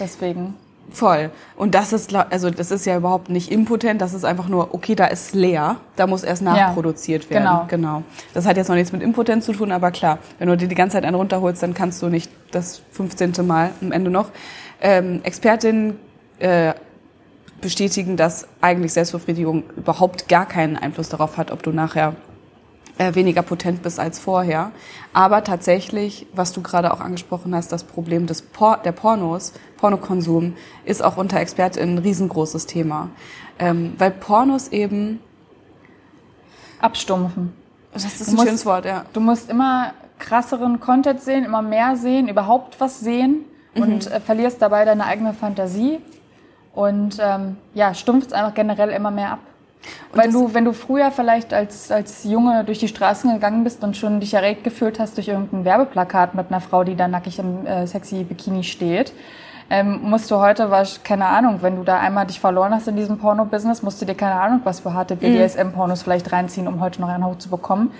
Deswegen. Voll. Und das ist, also das ist ja überhaupt nicht impotent, das ist einfach nur, okay, da ist leer, da muss erst nachproduziert ja, werden. Genau. genau. Das hat jetzt noch nichts mit Impotenz zu tun, aber klar, wenn du dir die ganze Zeit einen runterholst, dann kannst du nicht das 15. Mal am Ende noch. Ähm, Expertinnen äh, bestätigen, dass eigentlich Selbstbefriedigung überhaupt gar keinen Einfluss darauf hat, ob du nachher äh, weniger potent bist als vorher. Aber tatsächlich, was du gerade auch angesprochen hast, das Problem des Por der Pornos, Pornokonsum, ist auch unter ExpertInnen ein riesengroßes Thema. Ähm, weil Pornos eben abstumpfen. Das ist ein musst, schönes Wort, ja. Du musst immer krasseren Content sehen, immer mehr sehen, überhaupt was sehen mhm. und äh, verlierst dabei deine eigene Fantasie und ähm, ja, stumpfst einfach generell immer mehr ab. Weil du, wenn du früher vielleicht als, als Junge durch die Straßen gegangen bist und schon dich erregt gefühlt hast durch irgendein Werbeplakat mit einer Frau, die da nackig im äh, sexy Bikini steht, ähm, musst du heute, was, keine Ahnung, wenn du da einmal dich verloren hast in diesem Porno-Business, musst du dir keine Ahnung, was für harte BDSM-Pornos vielleicht reinziehen, um heute noch einen hoch zu bekommen.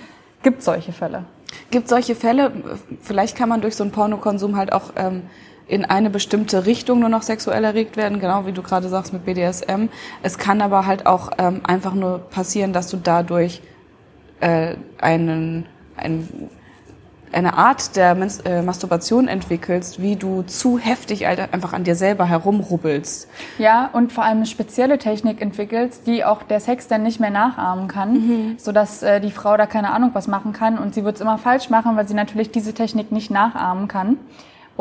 Gibt solche Fälle? Gibt solche Fälle. Vielleicht kann man durch so einen Pornokonsum halt auch ähm, in eine bestimmte Richtung nur noch sexuell erregt werden, genau wie du gerade sagst mit BDSM. Es kann aber halt auch ähm, einfach nur passieren, dass du dadurch äh, einen, einen eine Art der äh, Masturbation entwickelst, wie du zu heftig einfach an dir selber herumrubbelst. Ja, und vor allem eine spezielle Technik entwickelst, die auch der Sex dann nicht mehr nachahmen kann, mhm. sodass äh, die Frau da keine Ahnung was machen kann und sie wird es immer falsch machen, weil sie natürlich diese Technik nicht nachahmen kann.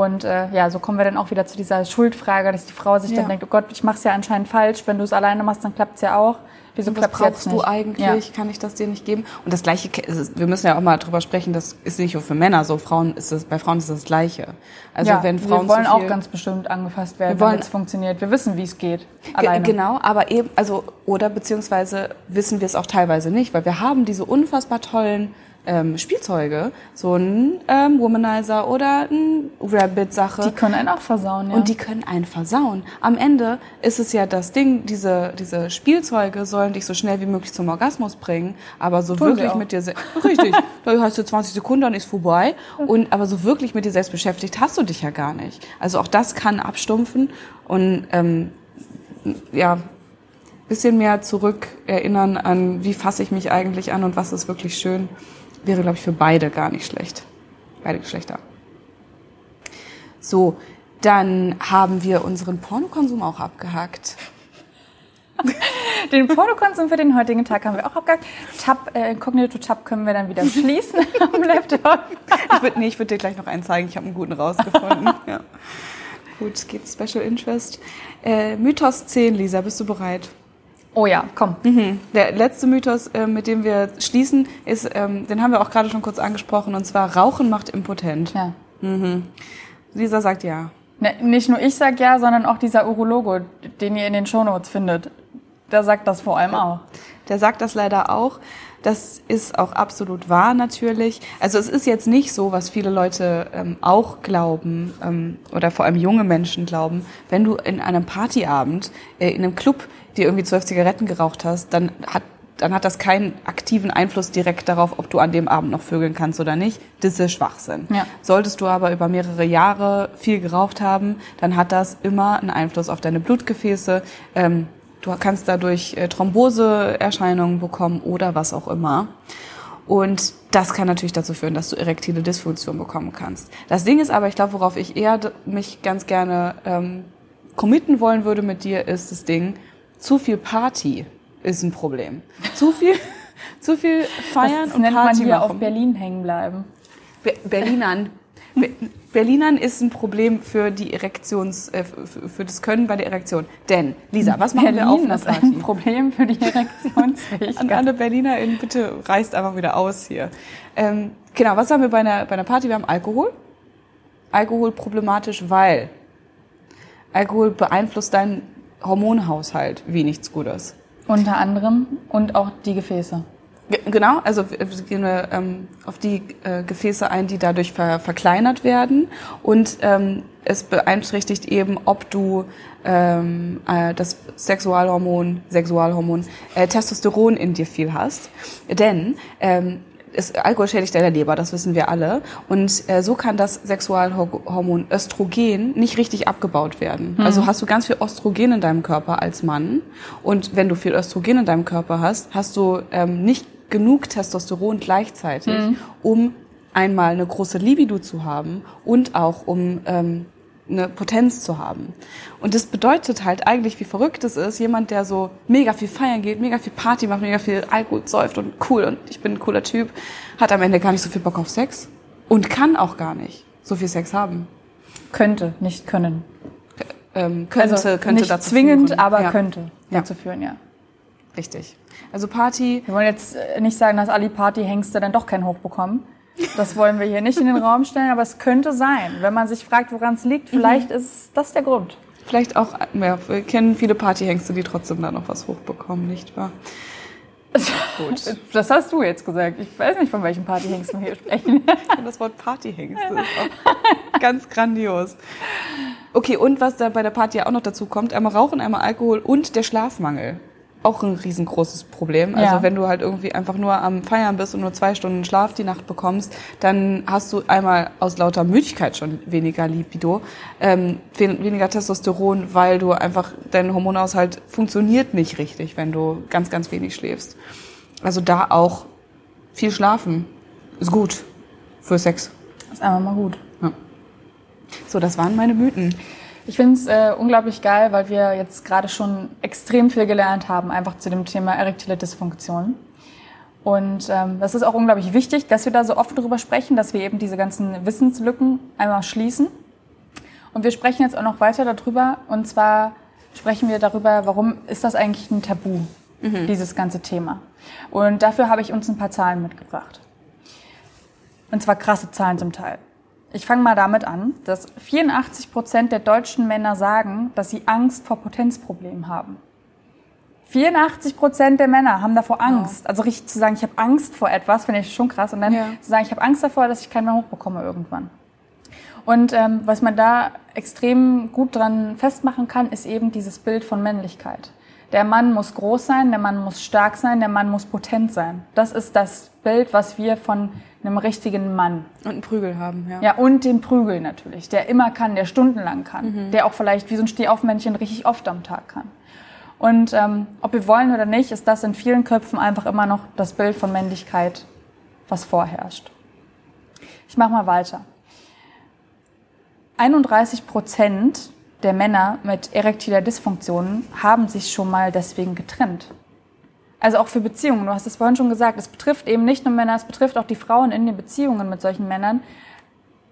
Und äh, ja, so kommen wir dann auch wieder zu dieser Schuldfrage, dass die Frau sich ja. dann denkt, oh Gott, ich mache es ja anscheinend falsch. Wenn du es alleine machst, dann klappt es ja auch. Wieso klappt es jetzt nicht? du eigentlich? Ja. Kann ich das dir nicht geben? Und das Gleiche, wir müssen ja auch mal drüber sprechen, das ist nicht nur für Männer so. Frauen ist es, bei Frauen ist es das Gleiche. Also ja, wenn Frauen wir wollen auch ganz bestimmt angefasst werden, damit es funktioniert. Wir wissen, wie es geht. Alleine. Genau, aber eben, also, oder beziehungsweise wissen wir es auch teilweise nicht, weil wir haben diese unfassbar tollen ähm, Spielzeuge, so ein ähm, Womanizer oder ein Rabbit-Sache. Die können einen auch versauen, ja. Und die können einen versauen. Am Ende ist es ja das Ding, diese, diese Spielzeuge sollen dich so schnell wie möglich zum Orgasmus bringen, aber so Tun wirklich mit dir selbst, richtig, da hast du 20 Sekunden, dann ist vorbei. Und, aber so wirklich mit dir selbst beschäftigt hast du dich ja gar nicht. Also auch das kann abstumpfen und, ähm, ja, bisschen mehr zurück erinnern an, wie fasse ich mich eigentlich an und was ist wirklich schön wäre, glaube ich, für beide gar nicht schlecht. Beide Geschlechter. So, dann haben wir unseren Pornokonsum auch abgehakt. Den Pornokonsum für den heutigen Tag haben wir auch abgehakt. Tab, äh, Incognito-Tab können wir dann wieder schließen am Laptop. ich würde nee, würd dir gleich noch einen zeigen. Ich habe einen guten rausgefunden. ja. Gut, geht Special Interest. Äh, Mythos 10, Lisa, bist du bereit? Oh ja, komm. Mhm. Der letzte Mythos, äh, mit dem wir schließen, ist, ähm, den haben wir auch gerade schon kurz angesprochen, und zwar Rauchen macht impotent. Ja. Mhm. Lisa sagt ja. Ne, nicht nur ich sag ja, sondern auch dieser Urologe, den ihr in den Shownotes findet. Der sagt das vor allem auch. Der sagt das leider auch. Das ist auch absolut wahr natürlich. Also es ist jetzt nicht so, was viele Leute ähm, auch glauben ähm, oder vor allem junge Menschen glauben, wenn du in einem Partyabend äh, in einem Club dir irgendwie zwölf Zigaretten geraucht hast, dann hat dann hat das keinen aktiven Einfluss direkt darauf, ob du an dem Abend noch vögeln kannst oder nicht. Das ist Schwachsinn. Ja. Solltest du aber über mehrere Jahre viel geraucht haben, dann hat das immer einen Einfluss auf deine Blutgefäße. Ähm, Du kannst dadurch äh, Thromboseerscheinungen bekommen oder was auch immer. Und das kann natürlich dazu führen, dass du erektile Dysfunktion bekommen kannst. Das Ding ist aber, ich glaube, worauf ich eher mich ganz gerne ähm, committen wollen würde mit dir, ist das Ding, zu viel Party ist ein Problem. Zu viel, zu viel feiern das und nennt Party man hier machen. auf Berlin hängen bleiben. Be Berlinern. Be Berlinern ist ein Problem für die Erektions, äh, für, für das Können bei der Erektion. Denn, Lisa, was machen Berlin wir auf einer ist Party? ein Problem für die An Erektionsfähigkeit. alle BerlinerInnen, bitte reißt einfach wieder aus hier. Ähm, genau, was haben wir bei einer, bei einer Party? Wir haben Alkohol. Alkohol problematisch, weil Alkohol beeinflusst deinen Hormonhaushalt wie nichts Gutes. Unter anderem und auch die Gefäße. Ge- Genau, also gehen wir, ähm, auf die äh, Gefäße ein, die dadurch ver verkleinert werden und ähm, es beeinträchtigt eben, ob du ähm, äh, das Sexualhormon, Sexualhormon, äh, Testosteron in dir viel hast. Denn ähm, es, Alkohol schädigt deine Leber, das wissen wir alle. Und äh, so kann das Sexualhormon Östrogen nicht richtig abgebaut werden. Also hast du ganz viel Östrogen in deinem Körper als Mann. Und wenn du viel Östrogen in deinem Körper hast, hast du ähm, nicht genug Testosteron gleichzeitig, um einmal eine große Libido zu haben und auch um ähm, eine Potenz zu haben. Und das bedeutet halt eigentlich, wie verrückt es ist, jemand, der so mega viel feiern geht, mega viel Party macht, mega viel Alkohol säuft und cool und ich bin ein cooler Typ, hat am Ende gar nicht so viel Bock auf Sex und kann auch gar nicht so viel Sex haben. Könnte, nicht können. Ähm, könnte, also könnte nicht dazu zwingend, führen. aber ja, könnte Ja. dazu führen, ja. Richtig. Also Party, Wir wollen jetzt äh, nicht sagen, dass alle Partyhengste dann doch kein Hoch bekommen. Das wollen wir hier nicht in den Raum stellen, aber es könnte sein. Wenn man sich fragt, woran es liegt, vielleicht ist das der Grund. vielleicht auch, ja, wir kennen viele Partyhengste, die trotzdem da noch was hochbekommen, nicht wahr? Gut. Das hast du jetzt gesagt. Ich weiß nicht, von welchen Partyhengsten wir hier sprechen. Das Wort Partyhengste ist auch ganz grandios. Okay, und was da bei der Party ja auch noch dazu kommt, einmal Rauchen, einmal Alkohol und der Schlafmangel. Auch ein riesengroßes Problem. Also Ja. wenn du halt irgendwie einfach nur am Feiern bist und nur zwei Stunden Schlaf die Nacht bekommst, dann hast du einmal aus lauter Müdigkeit schon weniger Libido, ähm, wen- weniger Testosteron, weil du einfach, dein Hormonaushalt funktioniert nicht richtig, wenn du ganz, ganz wenig schläfst. Also da auch viel schlafen ist gut für Sex. Das ist einfach mal gut. So, das waren meine Mythen. Ich finde es äh, unglaublich geil, weil wir jetzt gerade schon extrem viel gelernt haben, einfach zu dem Thema erektile Dysfunktion. Und ähm, das ist auch unglaublich wichtig, dass wir da so offen drüber sprechen, dass wir eben diese ganzen Wissenslücken einmal schließen. Und wir sprechen jetzt auch noch weiter darüber. Und zwar sprechen wir darüber, warum ist das eigentlich ein Tabu, dieses ganze Thema. Und dafür habe ich uns ein paar Zahlen mitgebracht. Und zwar krasse Zahlen zum Teil. Ich fange mal damit an, dass 84 Prozent der deutschen Männer sagen, dass sie Angst vor Potenzproblemen haben. 84 Prozent der Männer haben davor Angst. Also richtig zu sagen, ich habe Angst vor etwas, finde ich schon krass. Und dann Ja. zu sagen, ich habe Angst davor, dass ich keinen mehr hochbekomme irgendwann. Und ähm, was man da extrem gut dran festmachen kann, ist eben dieses Bild von Männlichkeit. Der Mann muss groß sein, der Mann muss stark sein, der Mann muss potent sein. Das ist das Bild, was wir von einem richtigen Mann Und einen Prügel haben, ja. ja, und den Prügel natürlich, der immer kann, der stundenlang kann, der auch vielleicht wie so ein Stehaufmännchen richtig oft am Tag kann. Und ähm, ob wir wollen oder nicht, ist das in vielen Köpfen einfach immer noch das Bild von Männlichkeit, was vorherrscht. Ich mache mal weiter. 31 Prozent der Männer mit erektiler Dysfunktion haben sich schon mal deswegen getrennt. Also auch für Beziehungen. Du hast es vorhin schon gesagt. Es betrifft eben nicht nur Männer, es betrifft auch die Frauen in den Beziehungen mit solchen Männern.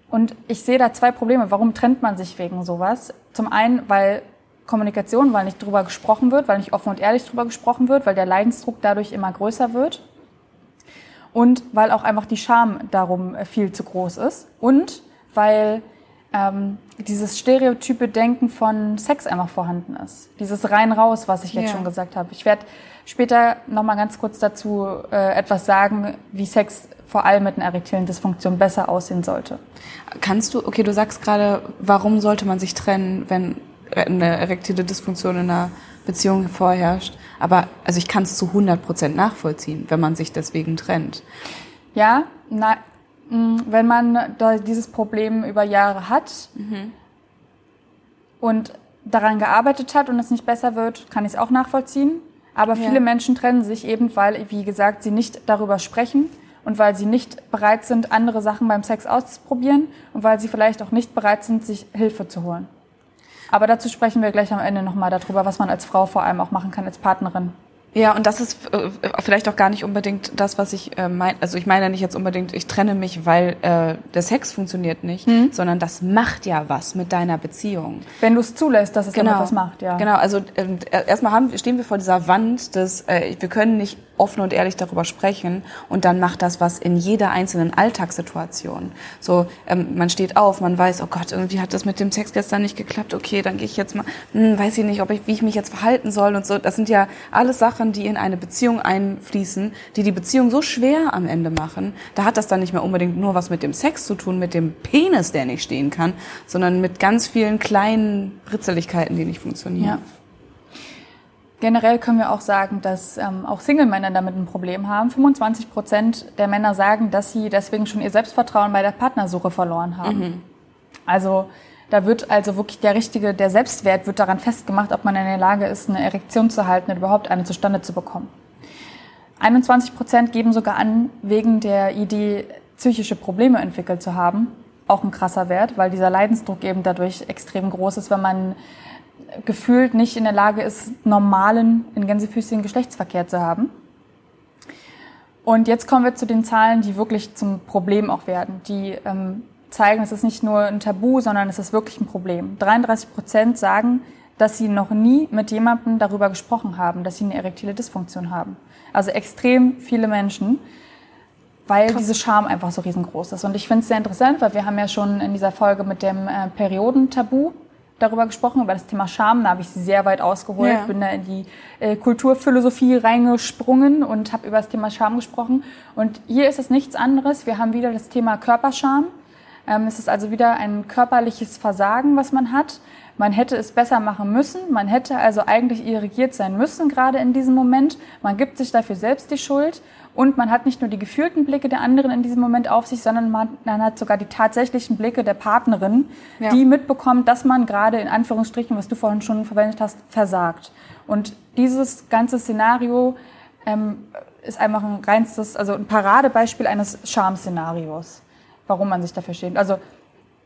Und ich sehe da zwei Probleme. Warum trennt man sich wegen sowas? Zum einen, weil Kommunikation, weil nicht drüber gesprochen wird, weil nicht offen und ehrlich drüber gesprochen wird, weil der Leidensdruck dadurch immer größer wird. Und weil auch einfach die Scham darum äh, viel zu groß ist. Und weil ähm, dieses stereotype Denken von Sex einfach vorhanden ist. Dieses rein raus, was ich jetzt ja. schon gesagt habe. Ich werde später noch mal ganz kurz dazu äh, etwas sagen, wie Sex vor allem mit einer erektilen Dysfunktion besser aussehen sollte. Kannst du, okay, du sagst gerade, warum sollte man sich trennen, wenn eine erektile Dysfunktion in einer Beziehung vorherrscht? Aber also ich kann es zu 100 Prozent nachvollziehen, wenn man sich deswegen trennt. Ja, na, wenn man dieses Problem über Jahre hat mhm. und daran gearbeitet hat und es nicht besser wird, kann ich es auch nachvollziehen. Aber ja. viele Menschen trennen sich eben, weil, wie gesagt, sie nicht darüber sprechen und weil sie nicht bereit sind, andere Sachen beim Sex auszuprobieren und weil sie vielleicht auch nicht bereit sind, sich Hilfe zu holen. Aber dazu sprechen wir gleich am Ende nochmal darüber, was man als Frau vor allem auch machen kann als Partnerin. Ja, und das ist äh, vielleicht auch gar nicht unbedingt das, was ich äh, meine. Also ich meine nicht jetzt unbedingt, ich trenne mich, weil äh, der Sex funktioniert nicht, mhm. sondern das macht ja was mit deiner Beziehung. Wenn du es zulässt, dass es genau. was macht, ja. Genau, also äh, erstmal haben, stehen wir vor dieser Wand, dass äh, wir können nicht offen und ehrlich darüber sprechen und dann macht das was in jeder einzelnen Alltagssituation. So, ähm, man steht auf, man weiß, oh Gott, irgendwie hat das mit dem Sex gestern nicht geklappt, okay, dann gehe ich jetzt mal, hm, weiß ich nicht, ob ich, wie ich mich jetzt verhalten soll und so. Das sind ja alles Sachen, die in eine Beziehung einfließen, die die Beziehung so schwer am Ende machen. Da hat das dann nicht mehr unbedingt nur was mit dem Sex zu tun, mit dem Penis, der nicht stehen kann, sondern mit ganz vielen kleinen Britzeligkeiten, die nicht funktionieren. Ja. Generell können wir auch sagen, dass ähm, auch Single-Männer damit ein Problem haben. 25 Prozent der Männer sagen, dass sie deswegen schon ihr Selbstvertrauen bei der Partnersuche verloren haben. Mhm. Also da wird also wirklich der richtige, der Selbstwert wird daran festgemacht, ob man in der Lage ist, eine Erektion zu halten und überhaupt eine zustande zu bekommen. 21 Prozent geben sogar an, wegen der Idee, psychische Probleme entwickelt zu haben. Auch ein krasser Wert, weil dieser Leidensdruck eben dadurch extrem groß ist, wenn man gefühlt nicht in der Lage ist, normalen, in Gänsefüßchen Geschlechtsverkehr zu haben. Und jetzt kommen wir zu den Zahlen, die wirklich zum Problem auch werden, die ähm, zeigen, es ist nicht nur ein Tabu, sondern es ist wirklich ein Problem. 33 Prozent sagen, dass sie noch nie mit jemandem darüber gesprochen haben, dass sie eine erektile Dysfunktion haben. Also extrem viele Menschen, weil Krass. diese Scham einfach so riesengroß ist. Und ich finde es sehr interessant, weil wir haben ja schon in dieser Folge mit dem äh, Periodentabu darüber gesprochen, über das Thema Scham. Da habe ich sehr weit ausgeholt, ja. bin da in die äh, Kulturphilosophie reingesprungen und habe über das Thema Scham gesprochen. Und hier ist es nichts anderes. Wir haben wieder das Thema Körperscham. Ähm, es ist also wieder ein körperliches Versagen, was man hat. Man hätte es besser machen müssen. Man hätte also eigentlich irrigiert sein müssen, gerade in diesem Moment. Man gibt sich dafür selbst die Schuld. Und man hat nicht nur die gefühlten Blicke der anderen in diesem Moment auf sich, sondern man, hat sogar die tatsächlichen Blicke der Partnerin, ja. die mitbekommt, dass man gerade in Anführungsstrichen, was du vorhin schon verwendet hast, versagt. Und dieses ganze Szenario ähm, ist einfach ein reinstes, also ein Paradebeispiel eines Schamszenarios, warum man sich dafür schämt. Also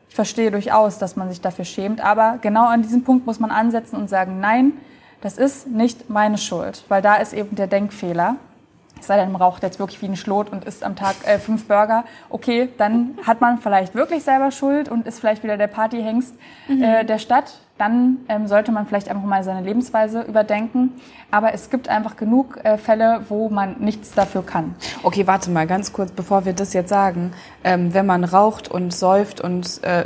ich verstehe durchaus, dass man sich dafür schämt, aber genau an diesem Punkt muss man ansetzen und sagen, nein, das ist nicht meine Schuld, weil da ist eben der Denkfehler sei denn, man raucht jetzt wirklich wie ein Schlot und isst am Tag äh, fünf Burger, okay, dann hat man vielleicht wirklich selber Schuld und ist vielleicht wieder der Partyhengst mhm. äh, der Stadt. Dann ähm, sollte man vielleicht einfach mal seine Lebensweise überdenken. Aber es gibt einfach genug äh, Fälle, wo man nichts dafür kann. Okay, warte mal ganz kurz, bevor wir das jetzt sagen. Ähm, wenn man raucht und säuft und äh,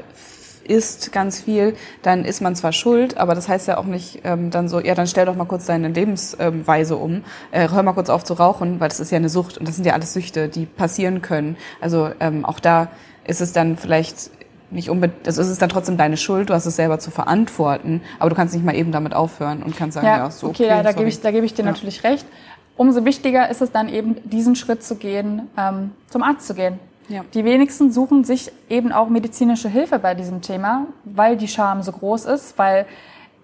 isst ganz viel, dann ist man zwar schuld, aber das heißt ja auch nicht ähm, dann so, ja, dann stell doch mal kurz deine Lebensweise um, äh, hör mal kurz auf zu rauchen, weil das ist ja eine Sucht und das sind ja alles Süchte, die passieren können. Also ähm, auch da ist es dann vielleicht nicht unbedingt, das ist es dann trotzdem deine Schuld, du hast es selber zu verantworten, aber du kannst nicht mal eben damit aufhören und kannst sagen, ja, ja so okay. okay ja, da gebe ich, da gebe ich dir ja. natürlich recht. Umso wichtiger ist es dann eben, diesen Schritt zu gehen, ähm, zum Arzt zu gehen. Ja. Die wenigsten suchen sich eben auch medizinische Hilfe bei diesem Thema, weil die Scham so groß ist, weil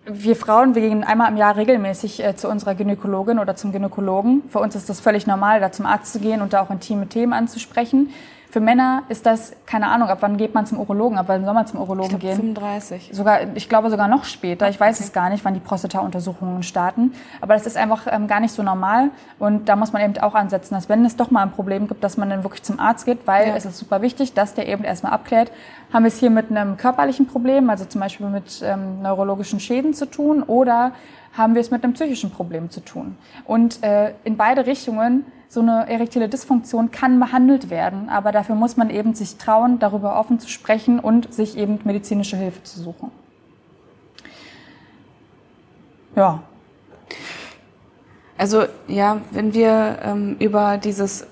wir Frauen, wir gehen einmal im Jahr regelmäßig äh, zu unserer Gynäkologin oder zum Gynäkologen. Für uns ist das völlig normal, da zum Arzt zu gehen und da auch intime Themen anzusprechen. Für Männer ist das, keine Ahnung, ab wann geht man zum Urologen, ab wann soll man zum Urologen ich glaub, gehen? 35. Sogar, ich glaube sogar noch später. Ich weiß okay. es gar nicht, wann die Prostata-Untersuchungen starten. Aber das ist einfach ähm, gar nicht so normal. Und da muss man eben auch ansetzen, dass wenn es doch mal ein Problem gibt, dass man dann wirklich zum Arzt geht, weil ja. es ist super wichtig, dass der eben erstmal abklärt, haben wir es hier mit einem körperlichen Problem, also zum Beispiel mit ähm, neurologischen Schäden zu tun oder haben wir es mit einem psychischen Problem zu tun. Und äh, in beide Richtungen so eine erektile Dysfunktion kann behandelt werden, aber dafür muss man eben sich trauen, darüber offen zu sprechen und sich eben medizinische Hilfe zu suchen. Ja. Also ja, wenn wir ähm, über dieses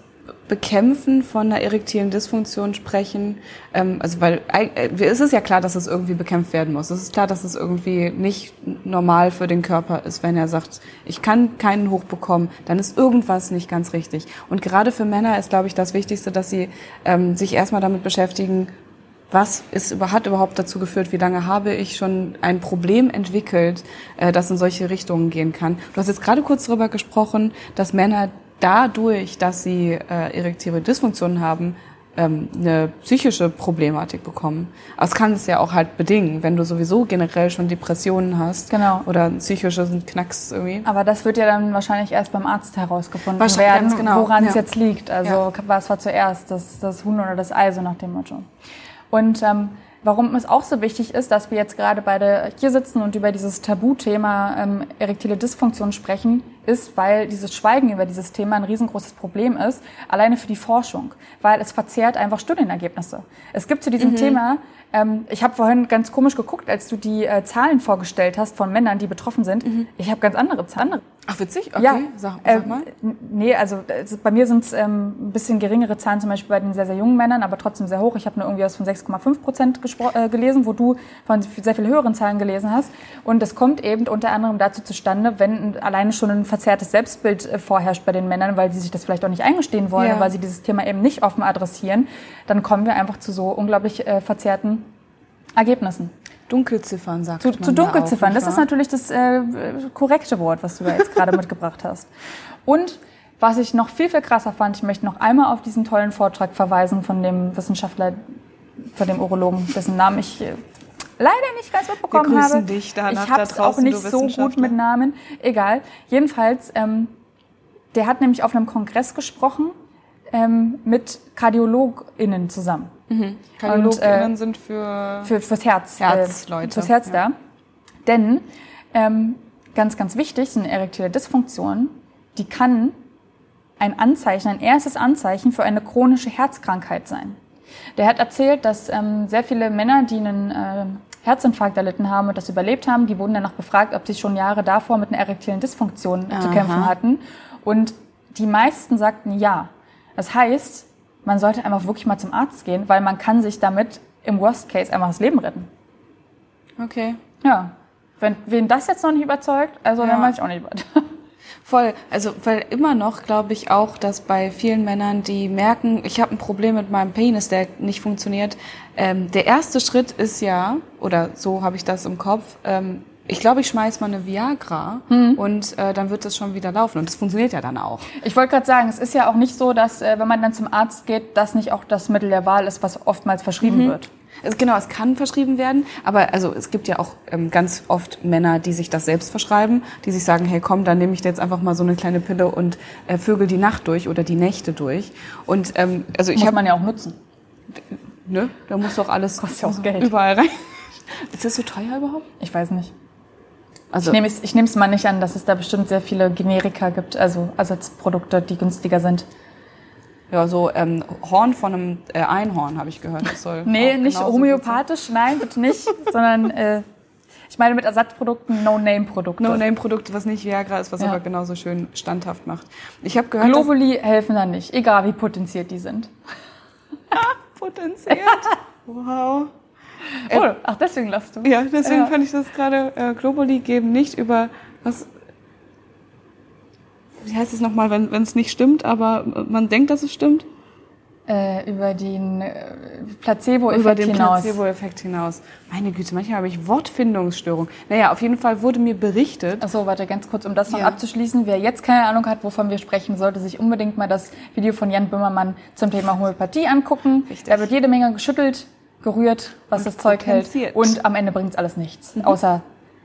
Bekämpfen von einer erektilen Dysfunktion sprechen, ähm, also weil äh, es ist ja klar, dass es irgendwie bekämpft werden muss. Es ist klar, dass es irgendwie nicht normal für den Körper ist, wenn er sagt, ich kann keinen hochbekommen, dann ist irgendwas nicht ganz richtig. Und gerade für Männer ist, glaube ich, das Wichtigste, dass sie ähm, sich erstmal damit beschäftigen, was ist, hat überhaupt dazu geführt, wie lange habe ich schon ein Problem entwickelt, äh, das in solche Richtungen gehen kann. Du hast jetzt gerade kurz darüber gesprochen, dass Männer dadurch, dass sie äh, erektile Dysfunktionen haben, ähm, eine psychische Problematik bekommen. Aber es kann es ja auch halt bedingen, wenn du sowieso generell schon Depressionen hast genau. oder psychischen Knacks irgendwie. Aber das wird ja dann wahrscheinlich erst beim Arzt herausgefunden werden, genau. woran ja. es jetzt liegt. Also ja. was war zuerst, das, das Huhn oder das Ei, so nach dem Motto. Und ähm, Warum es auch so wichtig ist, dass wir jetzt gerade beide hier sitzen und über dieses Tabuthema ähm, erektile Dysfunktion sprechen, ist, weil dieses Schweigen über dieses Thema ein riesengroßes Problem ist, alleine für die Forschung, weil es verzerrt einfach Studienergebnisse. Es gibt zu diesem mhm. Thema ähm, ich habe vorhin ganz komisch geguckt, als du die äh, Zahlen vorgestellt hast von Männern, die betroffen sind. Mhm. Ich habe ganz andere Zahlen. Ach, witzig? Okay, ja, sag, sag mal. Äh, nee, also äh, bei mir sind es ähm, ein bisschen geringere Zahlen, zum Beispiel bei den sehr, sehr jungen Männern, aber trotzdem sehr hoch. Ich habe nur irgendwie was von 6,5 Prozent äh, gelesen, wo du von sehr viel höheren Zahlen gelesen hast. Und das kommt eben unter anderem dazu zustande, wenn alleine schon ein verzerrtes Selbstbild äh, vorherrscht bei den Männern, weil sie sich das vielleicht auch nicht eingestehen wollen, ja. weil sie dieses Thema eben nicht offen adressieren, dann kommen wir einfach zu so unglaublich äh, verzerrten Ergebnissen. Dunkelziffern sagt zu, man. Zu Dunkelziffern, das ist natürlich das äh, korrekte Wort, was du da jetzt gerade mitgebracht hast. Und was ich noch viel, viel krasser fand, ich möchte noch einmal auf diesen tollen Vortrag verweisen von dem Wissenschaftler, von dem Urologen, dessen Namen ich äh, leider nicht ganz mitbekommen Wir habe. Dich danach ich habe es auch nicht so gut mit Namen. Egal. Jedenfalls, ähm, der hat nämlich auf einem Kongress gesprochen ähm, mit KardiologInnen zusammen. Mhm. KardiologInnen äh, sind für, für fürs Herz, Herzleute. Äh, fürs Herz ja. da. Denn ähm, ganz, ganz wichtig, so eine erektile Dysfunktion, die kann ein Anzeichen, ein erstes Anzeichen für eine chronische Herzkrankheit sein. Der hat erzählt, dass ähm, sehr viele Männer, die einen äh, Herzinfarkt erlitten haben und das überlebt haben, die wurden danach befragt, ob sie schon Jahre davor mit einer erektilen Dysfunktion Aha. zu kämpfen hatten. Und die meisten sagten ja. Das heißt, man sollte einfach wirklich mal zum Arzt gehen, weil man kann sich damit im Worst Case einfach das Leben retten. Okay. Ja. Wenn wen das jetzt noch nicht überzeugt, also ja. dann weiß ich auch nicht was. Voll. Also, weil immer noch glaube ich auch, dass bei vielen Männern, die merken, ich habe ein Problem mit meinem Penis, der nicht funktioniert, ähm, der erste Schritt ist ja, oder so habe ich das im Kopf, ähm, ich glaube, ich schmeiß mal eine Viagra mhm. und äh, dann wird das schon wieder laufen. Und das funktioniert ja dann auch. Ich wollte gerade sagen, es ist ja auch nicht so, dass, äh, wenn man dann zum Arzt geht, das nicht auch das Mittel der Wahl ist, was oftmals verschrieben mhm. wird. Also genau, es kann verschrieben werden, aber also es gibt ja auch ähm, ganz oft Männer, die sich das selbst verschreiben, die sich sagen, hey komm, dann nehme ich jetzt einfach mal so eine kleine Pille und äh, vögel die Nacht durch oder die Nächte durch. Und ähm, also ich habe man ja auch nutzen. Ne, da muss doch alles Kostet ja auch Geld. überall rein. Ist das so teuer überhaupt? Ich weiß nicht. Also ich nehme es, ich nehme es mal nicht an, dass es da bestimmt sehr viele Generika gibt, also Ersatzprodukte, die günstiger sind. Ja, so ähm, Horn von einem äh, Einhorn habe ich gehört. Das soll nee, nicht homöopathisch, nein, bitte nicht, sondern äh, ich meine mit Ersatzprodukten No-Name-Produkte. No-Name-Produkte, was nicht Viagra ist, was ja. aber genauso schön standhaft macht. Ich habe gehört, Globuli helfen da nicht, egal wie potenziert die sind. potenziert? wow. Äh, oh, ach, deswegen lachst du. Ja, deswegen ja. fand ich das gerade, äh, Globally geben nicht über, was, wie heißt es nochmal, wenn es nicht stimmt, aber man denkt, dass es stimmt? Äh, über den äh, Placebo-Effekt hinaus. Über den Placebo-Effekt hinaus. Meine Güte, manchmal habe ich Wortfindungsstörung. Naja, auf jeden Fall wurde mir berichtet. Achso, warte, ganz kurz, um das noch ja. abzuschließen. Wer jetzt keine Ahnung hat, wovon wir sprechen, sollte sich unbedingt mal das Video von Jan Böhmermann zum Thema Homöopathie angucken. Richtig. Da wird jede Menge geschüttelt gerührt, was und das Zeug hält. Und am Ende bringt es alles nichts, mhm. außer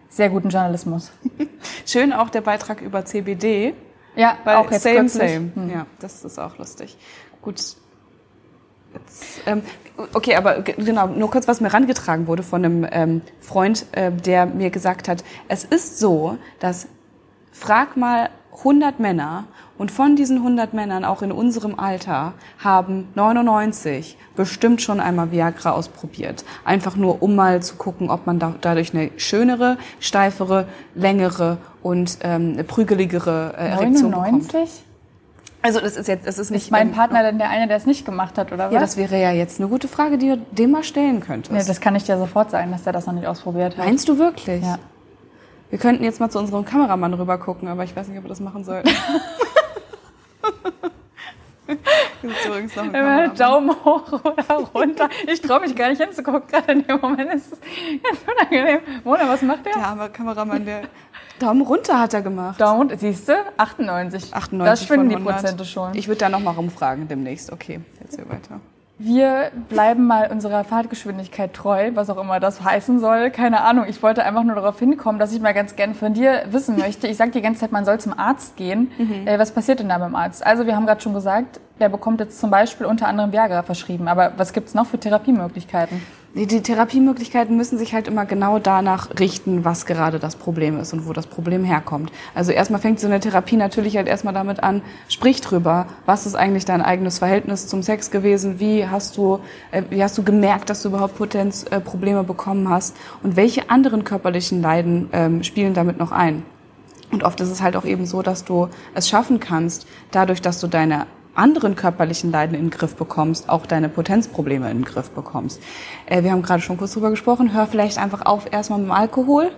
sehr guten Journalismus. Schön auch der Beitrag über CBD. Ja, auch jetzt same, kürzlich. same. Mhm. Ja, das ist auch lustig. Gut. Jetzt, ähm, okay, aber genau, nur kurz, was mir rangetragen wurde von einem ähm, Freund, äh, der mir gesagt hat, es ist so, dass frag mal 100 Männer und von diesen 100 Männern, auch in unserem Alter, haben 99 bestimmt schon einmal Viagra ausprobiert. Einfach nur, um mal zu gucken, ob man da, dadurch eine schönere, steifere, längere und ähm, prügeligere äh, Erektion 99? bekommt. Also das ist jetzt, das ist nicht. Ist mein Partner denn der eine, der es nicht gemacht hat, oder was? Ja, das wäre ja jetzt eine gute Frage, die du dem mal stellen könntest. Nee, das kann ich dir sofort sagen, dass der das noch nicht ausprobiert hat. Meinst du wirklich? Ja. Wir könnten jetzt mal zu unserem Kameramann rüber gucken, aber ich weiß nicht, ob wir das machen sollten. übrigens noch ein Daumen hoch oder runter. Ich traue mich gar nicht hinzugucken, gerade in dem Moment ist es ganz unangenehm. Mona, was macht der? Der arme Kameramann, der Daumen runter hat er gemacht. Daumen runter, siehst du? 98. 98 das schwimmen die Prozente schon. Ich würde da noch mal rumfragen demnächst. Okay, jetzt hier weiter. Wir bleiben mal unserer Fahrtgeschwindigkeit treu, was auch immer das heißen soll. Keine Ahnung. Ich wollte einfach nur darauf hinkommen, dass ich mal ganz gerne von dir wissen möchte. Ich sage die ganze Zeit, man soll zum Arzt gehen. Mhm. Äh, was passiert denn da beim Arzt? Also wir haben gerade schon gesagt, der bekommt jetzt zum Beispiel unter anderem Viagra verschrieben. Aber was gibt's noch für Therapiemöglichkeiten? Die Therapiemöglichkeiten müssen sich halt immer genau danach richten, was gerade das Problem ist und wo das Problem herkommt. Also erstmal fängt so eine Therapie natürlich halt erstmal damit an, sprich drüber, was ist eigentlich dein eigenes Verhältnis zum Sex gewesen, wie hast du, äh, wie hast du gemerkt, dass du überhaupt Potenzprobleme äh, bekommen hast und welche anderen körperlichen Leiden ähm, spielen damit noch ein. Und oft ist es halt auch eben so, dass du es schaffen kannst, dadurch, dass du deine anderen körperlichen Leiden in den Griff bekommst, auch deine Potenzprobleme in den Griff bekommst. Äh, wir haben gerade schon kurz drüber gesprochen, hör vielleicht einfach auf erstmal mit dem Alkohol.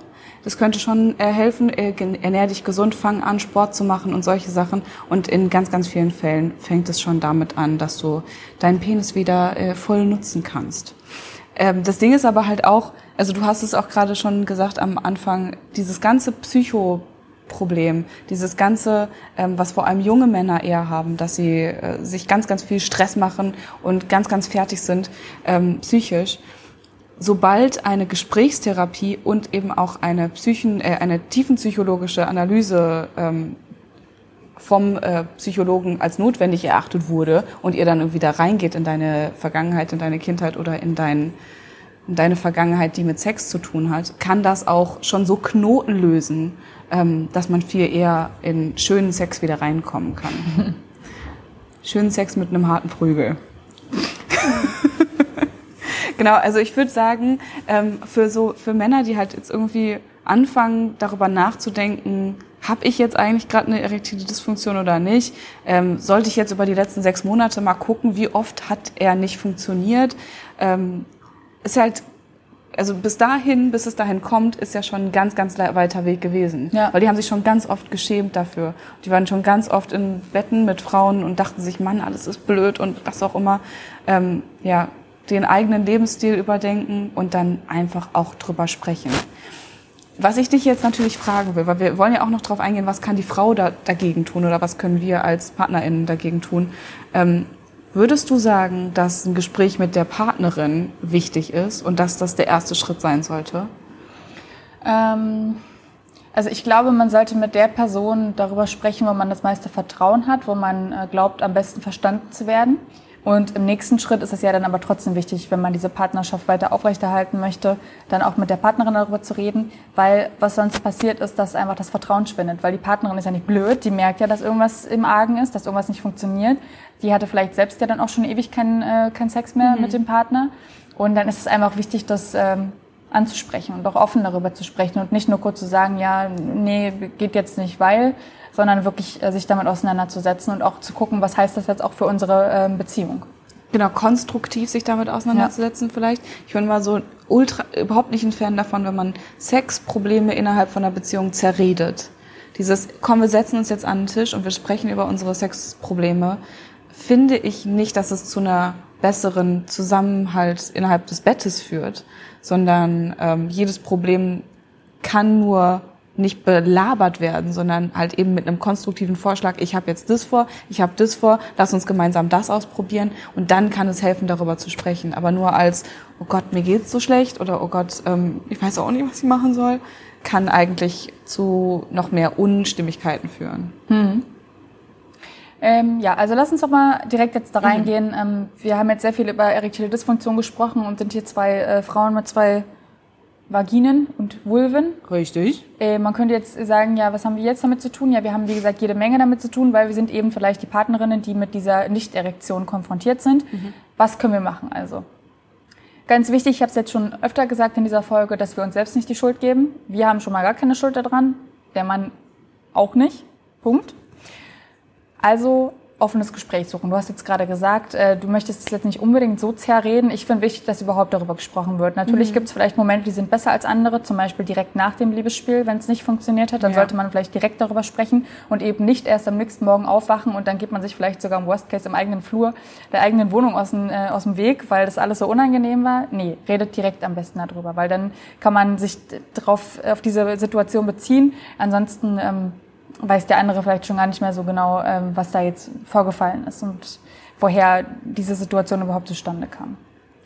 Das könnte schon äh, helfen. Äh, ernähr dich gesund, fang an, Sport zu machen und solche Sachen. Und in ganz, ganz vielen Fällen fängt es schon damit an, dass du deinen Penis wieder äh, voll nutzen kannst. Ähm, das Ding ist aber halt auch, also du hast es auch gerade schon gesagt am Anfang, dieses ganze Psycho Problem. Dieses ganze, ähm, was vor allem junge Männer eher haben, dass sie äh, sich ganz, ganz viel Stress machen und ganz, ganz fertig sind ähm, psychisch. Sobald eine Gesprächstherapie und eben auch eine, Psychen, äh, eine tiefenpsychologische Analyse ähm, vom äh, Psychologen als notwendig erachtet wurde und ihr dann irgendwie da reingeht in deine Vergangenheit, in deine Kindheit oder in dein in deine Vergangenheit, die mit Sex zu tun hat, kann das auch schon so Knoten lösen, ähm, dass man viel eher in schönen Sex wieder reinkommen kann. schönen Sex mit einem harten Prügel. genau, also ich würde sagen, ähm, für so für Männer, die halt jetzt irgendwie anfangen, darüber nachzudenken, habe ich jetzt eigentlich gerade eine erektile Dysfunktion oder nicht? Ähm, sollte ich jetzt über die letzten sechs Monate mal gucken, wie oft hat er nicht funktioniert? Ähm, ist halt also bis dahin, bis es dahin kommt, ist ja schon ein ganz, ganz weiter Weg gewesen. Ja. Weil die haben sich schon ganz oft geschämt dafür. Die waren schon ganz oft in Betten mit Frauen und dachten sich, Mann, alles ist blöd und was auch immer. Ähm, ja, den eigenen Lebensstil überdenken und dann einfach auch drüber sprechen. Was ich dich jetzt natürlich fragen will, weil wir wollen ja auch noch darauf eingehen, was kann die Frau da, dagegen tun oder was können wir als PartnerInnen dagegen tun. Ähm, Würdest du sagen, dass ein Gespräch mit der Partnerin wichtig ist und dass das der erste Schritt sein sollte? Ähm, also ich glaube, man sollte mit der Person darüber sprechen, wo man das meiste Vertrauen hat, wo man äh, glaubt, am besten verstanden zu werden. Und im nächsten Schritt ist es ja dann aber trotzdem wichtig, wenn man diese Partnerschaft weiter aufrechterhalten möchte, dann auch mit der Partnerin darüber zu reden, weil was sonst passiert ist, dass einfach das Vertrauen schwindet, weil die Partnerin ist ja nicht blöd, die merkt ja, dass irgendwas im Argen ist, dass irgendwas nicht funktioniert. Die hatte vielleicht selbst ja dann auch schon ewig keinen äh, kein Sex mehr mhm. mit dem Partner. Und dann ist es einfach wichtig, das ähm, anzusprechen und auch offen darüber zu sprechen und nicht nur kurz zu sagen, ja, nee, geht jetzt nicht, weil, sondern wirklich äh, sich damit auseinanderzusetzen und auch zu gucken, was heißt das jetzt auch für unsere ähm, Beziehung. Genau, konstruktiv sich damit auseinanderzusetzen ja. vielleicht. Ich bin mal so ultra, überhaupt nicht ein Fan davon, wenn man Sexprobleme innerhalb von einer Beziehung zerredet. Dieses, komm, wir setzen uns jetzt an den Tisch und wir sprechen über unsere Sexprobleme, finde ich nicht, dass es zu einer besseren Zusammenhalt innerhalb des Bettes führt, sondern ähm, jedes Problem kann nur nicht belabert werden, sondern halt eben mit einem konstruktiven Vorschlag, ich habe jetzt das vor, ich habe das vor, lass uns gemeinsam das ausprobieren und dann kann es helfen, darüber zu sprechen. Aber nur als, oh Gott, mir geht's so schlecht oder oh Gott, ähm, ich weiß auch nicht, was ich machen soll, kann eigentlich zu noch mehr Unstimmigkeiten führen. Hm. Ähm, ja, also lass uns doch mal direkt jetzt da reingehen. Mhm. Ähm, wir haben jetzt sehr viel über erektile Dysfunktion gesprochen und sind hier zwei äh, Frauen mit zwei Vaginen und Vulven. Richtig. Äh, man könnte jetzt sagen, ja, was haben wir jetzt damit zu tun? Ja, wir haben, wie gesagt, jede Menge damit zu tun, weil wir sind eben vielleicht die Partnerinnen, die mit dieser Nicht-Erektion konfrontiert sind. Mhm. Was können wir machen also? Ganz wichtig, ich habe es jetzt schon öfter gesagt in dieser Folge, dass wir uns selbst nicht die Schuld geben. Wir haben schon mal gar keine Schuld daran, der Mann auch nicht. Punkt. Also offenes Gespräch suchen. Du hast jetzt gerade gesagt, äh, du möchtest es jetzt nicht unbedingt so zerreden. Ich finde wichtig, dass überhaupt darüber gesprochen wird. Natürlich mhm. gibt es vielleicht Momente, die sind besser als andere, zum Beispiel direkt nach dem Liebesspiel, wenn es nicht funktioniert hat. Dann ja. sollte man vielleicht direkt darüber sprechen und eben nicht erst am nächsten Morgen aufwachen und dann geht man sich vielleicht sogar im Worst Case im eigenen Flur der eigenen Wohnung aus dem, äh, aus dem Weg, weil das alles so unangenehm war. Nee, redet direkt am besten darüber, weil dann kann man sich drauf, auf diese Situation beziehen. Ansonsten ähm, weiß der andere vielleicht schon gar nicht mehr so genau, ähm, was da jetzt vorgefallen ist und woher diese Situation überhaupt zustande kam.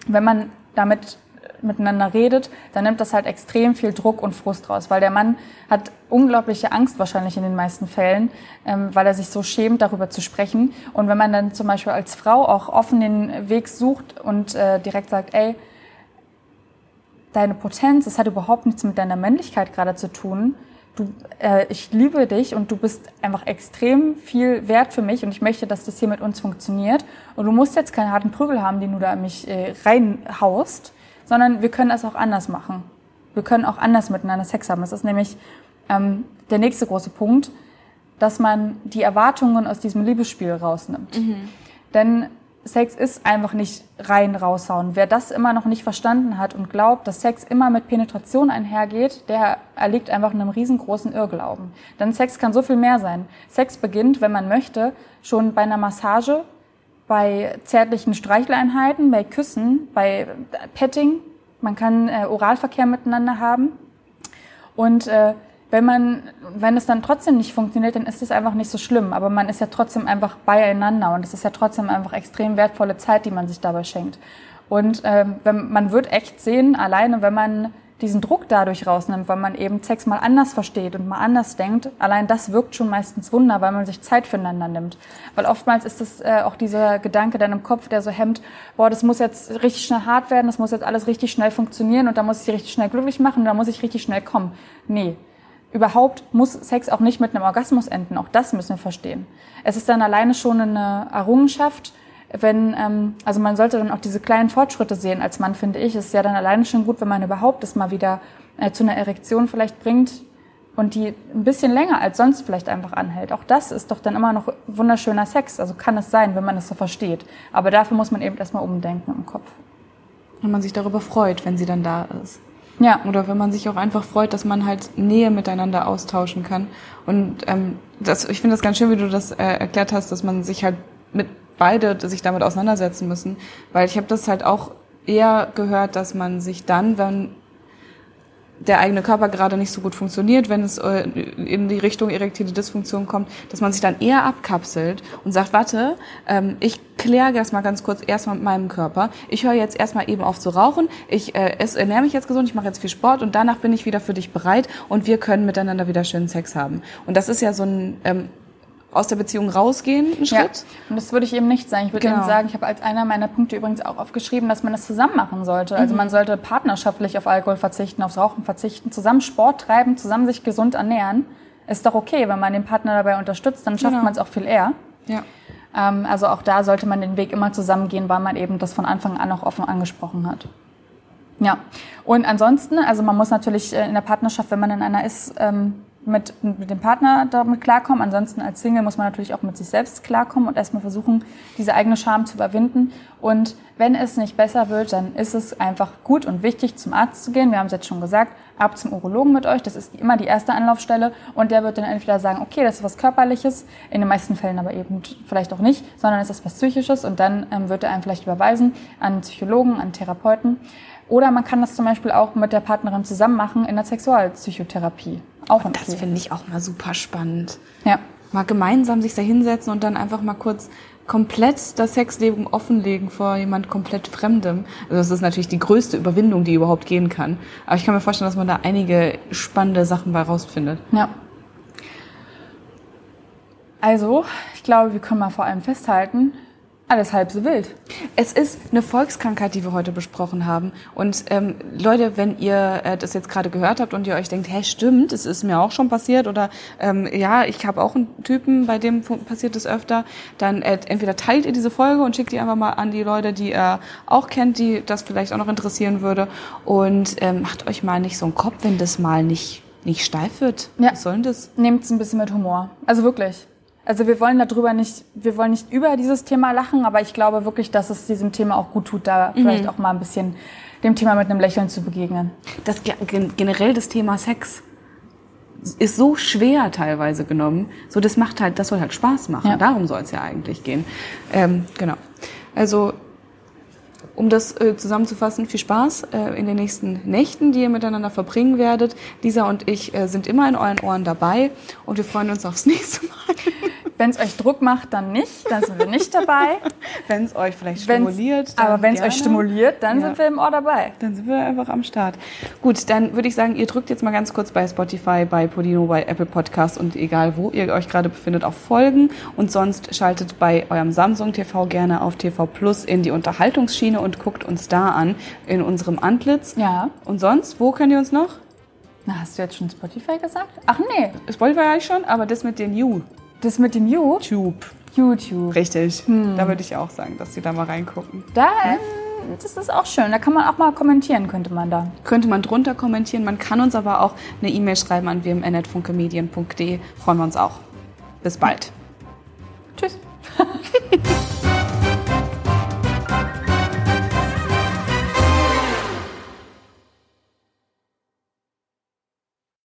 Wenn man damit miteinander redet, dann nimmt das halt extrem viel Druck und Frust raus, weil der Mann hat unglaubliche Angst wahrscheinlich in den meisten Fällen, ähm, weil er sich so schämt, darüber zu sprechen. Und wenn man dann zum Beispiel als Frau auch offen den Weg sucht und äh, direkt sagt, ey, deine Potenz, das hat überhaupt nichts mit deiner Männlichkeit gerade zu tun, du, äh, ich liebe dich und du bist einfach extrem viel wert für mich und ich möchte, dass das hier mit uns funktioniert. Und du musst jetzt keinen harten Prügel haben, den du da in mich äh, reinhaust, sondern wir können das auch anders machen. Wir können auch anders miteinander Sex haben. Das ist nämlich ähm, der nächste große Punkt, dass man die Erwartungen aus diesem Liebesspiel rausnimmt. Mhm. Denn Sex ist einfach nicht rein raushauen. Wer das immer noch nicht verstanden hat und glaubt, dass Sex immer mit Penetration einhergeht, der erliegt einfach einem riesengroßen Irrglauben. Denn Sex kann so viel mehr sein. Sex beginnt, wenn man möchte, schon bei einer Massage, bei zärtlichen Streicheleinheiten, bei Küssen, bei Petting. Man kann äh, Oralverkehr miteinander haben. Und äh, wenn man, wenn es dann trotzdem nicht funktioniert, dann ist es einfach nicht so schlimm. Aber man ist ja trotzdem einfach beieinander und es ist ja trotzdem einfach extrem wertvolle Zeit, die man sich dabei schenkt. Und ähm, wenn, man wird echt sehen, alleine wenn man diesen Druck dadurch rausnimmt, weil man eben Sex mal anders versteht und mal anders denkt, allein das wirkt schon meistens Wunder, weil man sich Zeit füreinander nimmt. Weil oftmals ist es äh, auch dieser Gedanke dann im Kopf, der so hemmt, boah, das muss jetzt richtig schnell hart werden, das muss jetzt alles richtig schnell funktionieren und da muss ich richtig schnell glücklich machen und da muss ich richtig schnell kommen. Nee, überhaupt muss Sex auch nicht mit einem Orgasmus enden. Auch das müssen wir verstehen. Es ist dann alleine schon eine Errungenschaft, wenn, ähm, also man sollte dann auch diese kleinen Fortschritte sehen als Mann, finde ich. Es ist ja dann alleine schon gut, wenn man überhaupt das mal wieder äh, zu einer Erektion vielleicht bringt und die ein bisschen länger als sonst vielleicht einfach anhält. Auch das ist doch dann immer noch wunderschöner Sex. Also kann es sein, wenn man es so versteht. Aber dafür muss man eben erstmal umdenken im Kopf. Und man sich darüber freut, wenn sie dann da ist. Ja. Oder wenn man sich auch einfach freut, dass man halt Nähe miteinander austauschen kann. Und ähm, das, ich finde das ganz schön, wie du das äh, erklärt hast, dass man sich halt mit beide sich damit auseinandersetzen müssen. Weil ich habe das halt auch eher gehört, dass man sich dann, wenn der eigene Körper gerade nicht so gut funktioniert, wenn es äh, in die Richtung erektile Dysfunktion kommt, dass man sich dann eher abkapselt und sagt, warte, ähm, ich kläre das mal ganz kurz erstmal mit meinem Körper. Ich höre jetzt erstmal eben auf zu rauchen. Ich äh, ernähre mich jetzt gesund, ich mache jetzt viel Sport und danach bin ich wieder für dich bereit und wir können miteinander wieder schönen Sex haben. Und das ist ja so ein ähm, aus der Beziehung rausgehen, ein Schritt. Ja. Und das würde ich eben nicht sagen. Ich würde genau. eben sagen, ich habe als einer meiner Punkte übrigens auch aufgeschrieben, dass man das zusammen machen sollte. Also mhm. man sollte partnerschaftlich auf Alkohol verzichten, aufs Rauchen verzichten, zusammen Sport treiben, zusammen sich gesund ernähren. Ist doch okay, wenn man den Partner dabei unterstützt, dann schafft genau. man es auch viel eher. Ja. Ähm, also auch da sollte man den Weg immer zusammengehen, weil man eben das von Anfang an auch offen angesprochen hat. Ja, und ansonsten, also man muss natürlich äh, in der Partnerschaft, wenn man in einer ist, ähm, mit, mit dem Partner damit klarkommen. Ansonsten als Single muss man natürlich auch mit sich selbst klarkommen und erstmal versuchen, diese eigene Scham zu überwinden. Und wenn es nicht besser wird, dann ist es einfach gut und wichtig, zum Arzt zu gehen. Wir haben es jetzt schon gesagt, ab zum Urologen mit euch. Das ist immer die erste Anlaufstelle. Und der wird dann entweder sagen, okay, das ist was Körperliches, in den meisten Fällen aber eben vielleicht auch nicht, sondern es ist was Psychisches. Und dann ähm, wird er einen vielleicht überweisen an Psychologen, an Therapeuten. Oder man kann das zum Beispiel auch mit der Partnerin zusammen machen in der Sexualpsychotherapie. Auch und das finde ich auch mal super spannend. Ja. Mal gemeinsam sich da hinsetzen und dann einfach mal kurz komplett das Sexleben offenlegen vor jemand komplett Fremdem. Also das ist natürlich die größte Überwindung, die überhaupt gehen kann. Aber ich kann mir vorstellen, dass man da einige spannende Sachen bei rausfindet. Ja. Also, ich glaube, wir können mal vor allem festhalten, alles halb so wild. Es ist eine Volkskrankheit, die wir heute besprochen haben. Und ähm, Leute, wenn ihr äh, das jetzt gerade gehört habt und ihr euch denkt, hä, stimmt, es ist mir auch schon passiert oder ähm, ja, ich habe auch einen Typen, bei dem passiert es öfter, dann äh, entweder teilt ihr diese Folge und schickt die einfach mal an die Leute, die ihr auch kennt, die das vielleicht auch noch interessieren würde. Und ähm, macht euch mal nicht so einen Kopf, wenn das mal nicht, nicht steif wird. Ja. Was soll denn das? Nehmt es ein bisschen mit Humor. Also wirklich. Also wir wollen darüber nicht, wir wollen nicht über dieses Thema lachen, aber ich glaube wirklich, dass es diesem Thema auch gut tut, da vielleicht auch mal ein bisschen dem Thema mit einem Lächeln zu begegnen. das ge- gen- generell das Thema Sex ist so schwer teilweise genommen. So, das macht halt, das soll halt Spaß machen. Ja. Darum soll es ja eigentlich gehen. Ähm, genau. Also, um das äh, zusammenzufassen, viel Spaß äh, in den nächsten Nächten, die ihr miteinander verbringen werdet. Lisa und ich äh, sind immer in euren Ohren dabei und wir freuen uns aufs nächste Mal. Wenn es euch Druck macht, dann nicht, dann sind wir nicht dabei. Wenn es euch vielleicht Wenn's- stimuliert. dann aber wenn es euch stimuliert, dann Ja. sind wir im Ohr dabei. Dann sind wir einfach am Start. Gut, dann würde ich sagen, ihr drückt jetzt mal ganz kurz bei Spotify, bei Podino, bei Apple Podcast und egal wo ihr euch gerade befindet, auf Folgen. Und sonst schaltet bei eurem Samsung TV gerne auf TV Plus in die Unterhaltungsschiene und guckt uns da an in unserem Antlitz. Ja. Und sonst, wo könnt ihr uns noch? Na, hast du jetzt schon Spotify gesagt? Ach nee, Spotify ja schon, aber das mit den YouTube. Das mit dem You, Tube. YouTube. Richtig. Da würde ich auch sagen, dass die da mal reingucken. Da, ähm, das ist auch schön. Da kann man auch mal kommentieren, könnte man da. Könnte man drunter kommentieren. Man kann uns aber auch eine E-Mail schreiben an wmn.funkemedien.de. Freuen wir uns auch. Bis bald. Tschüss.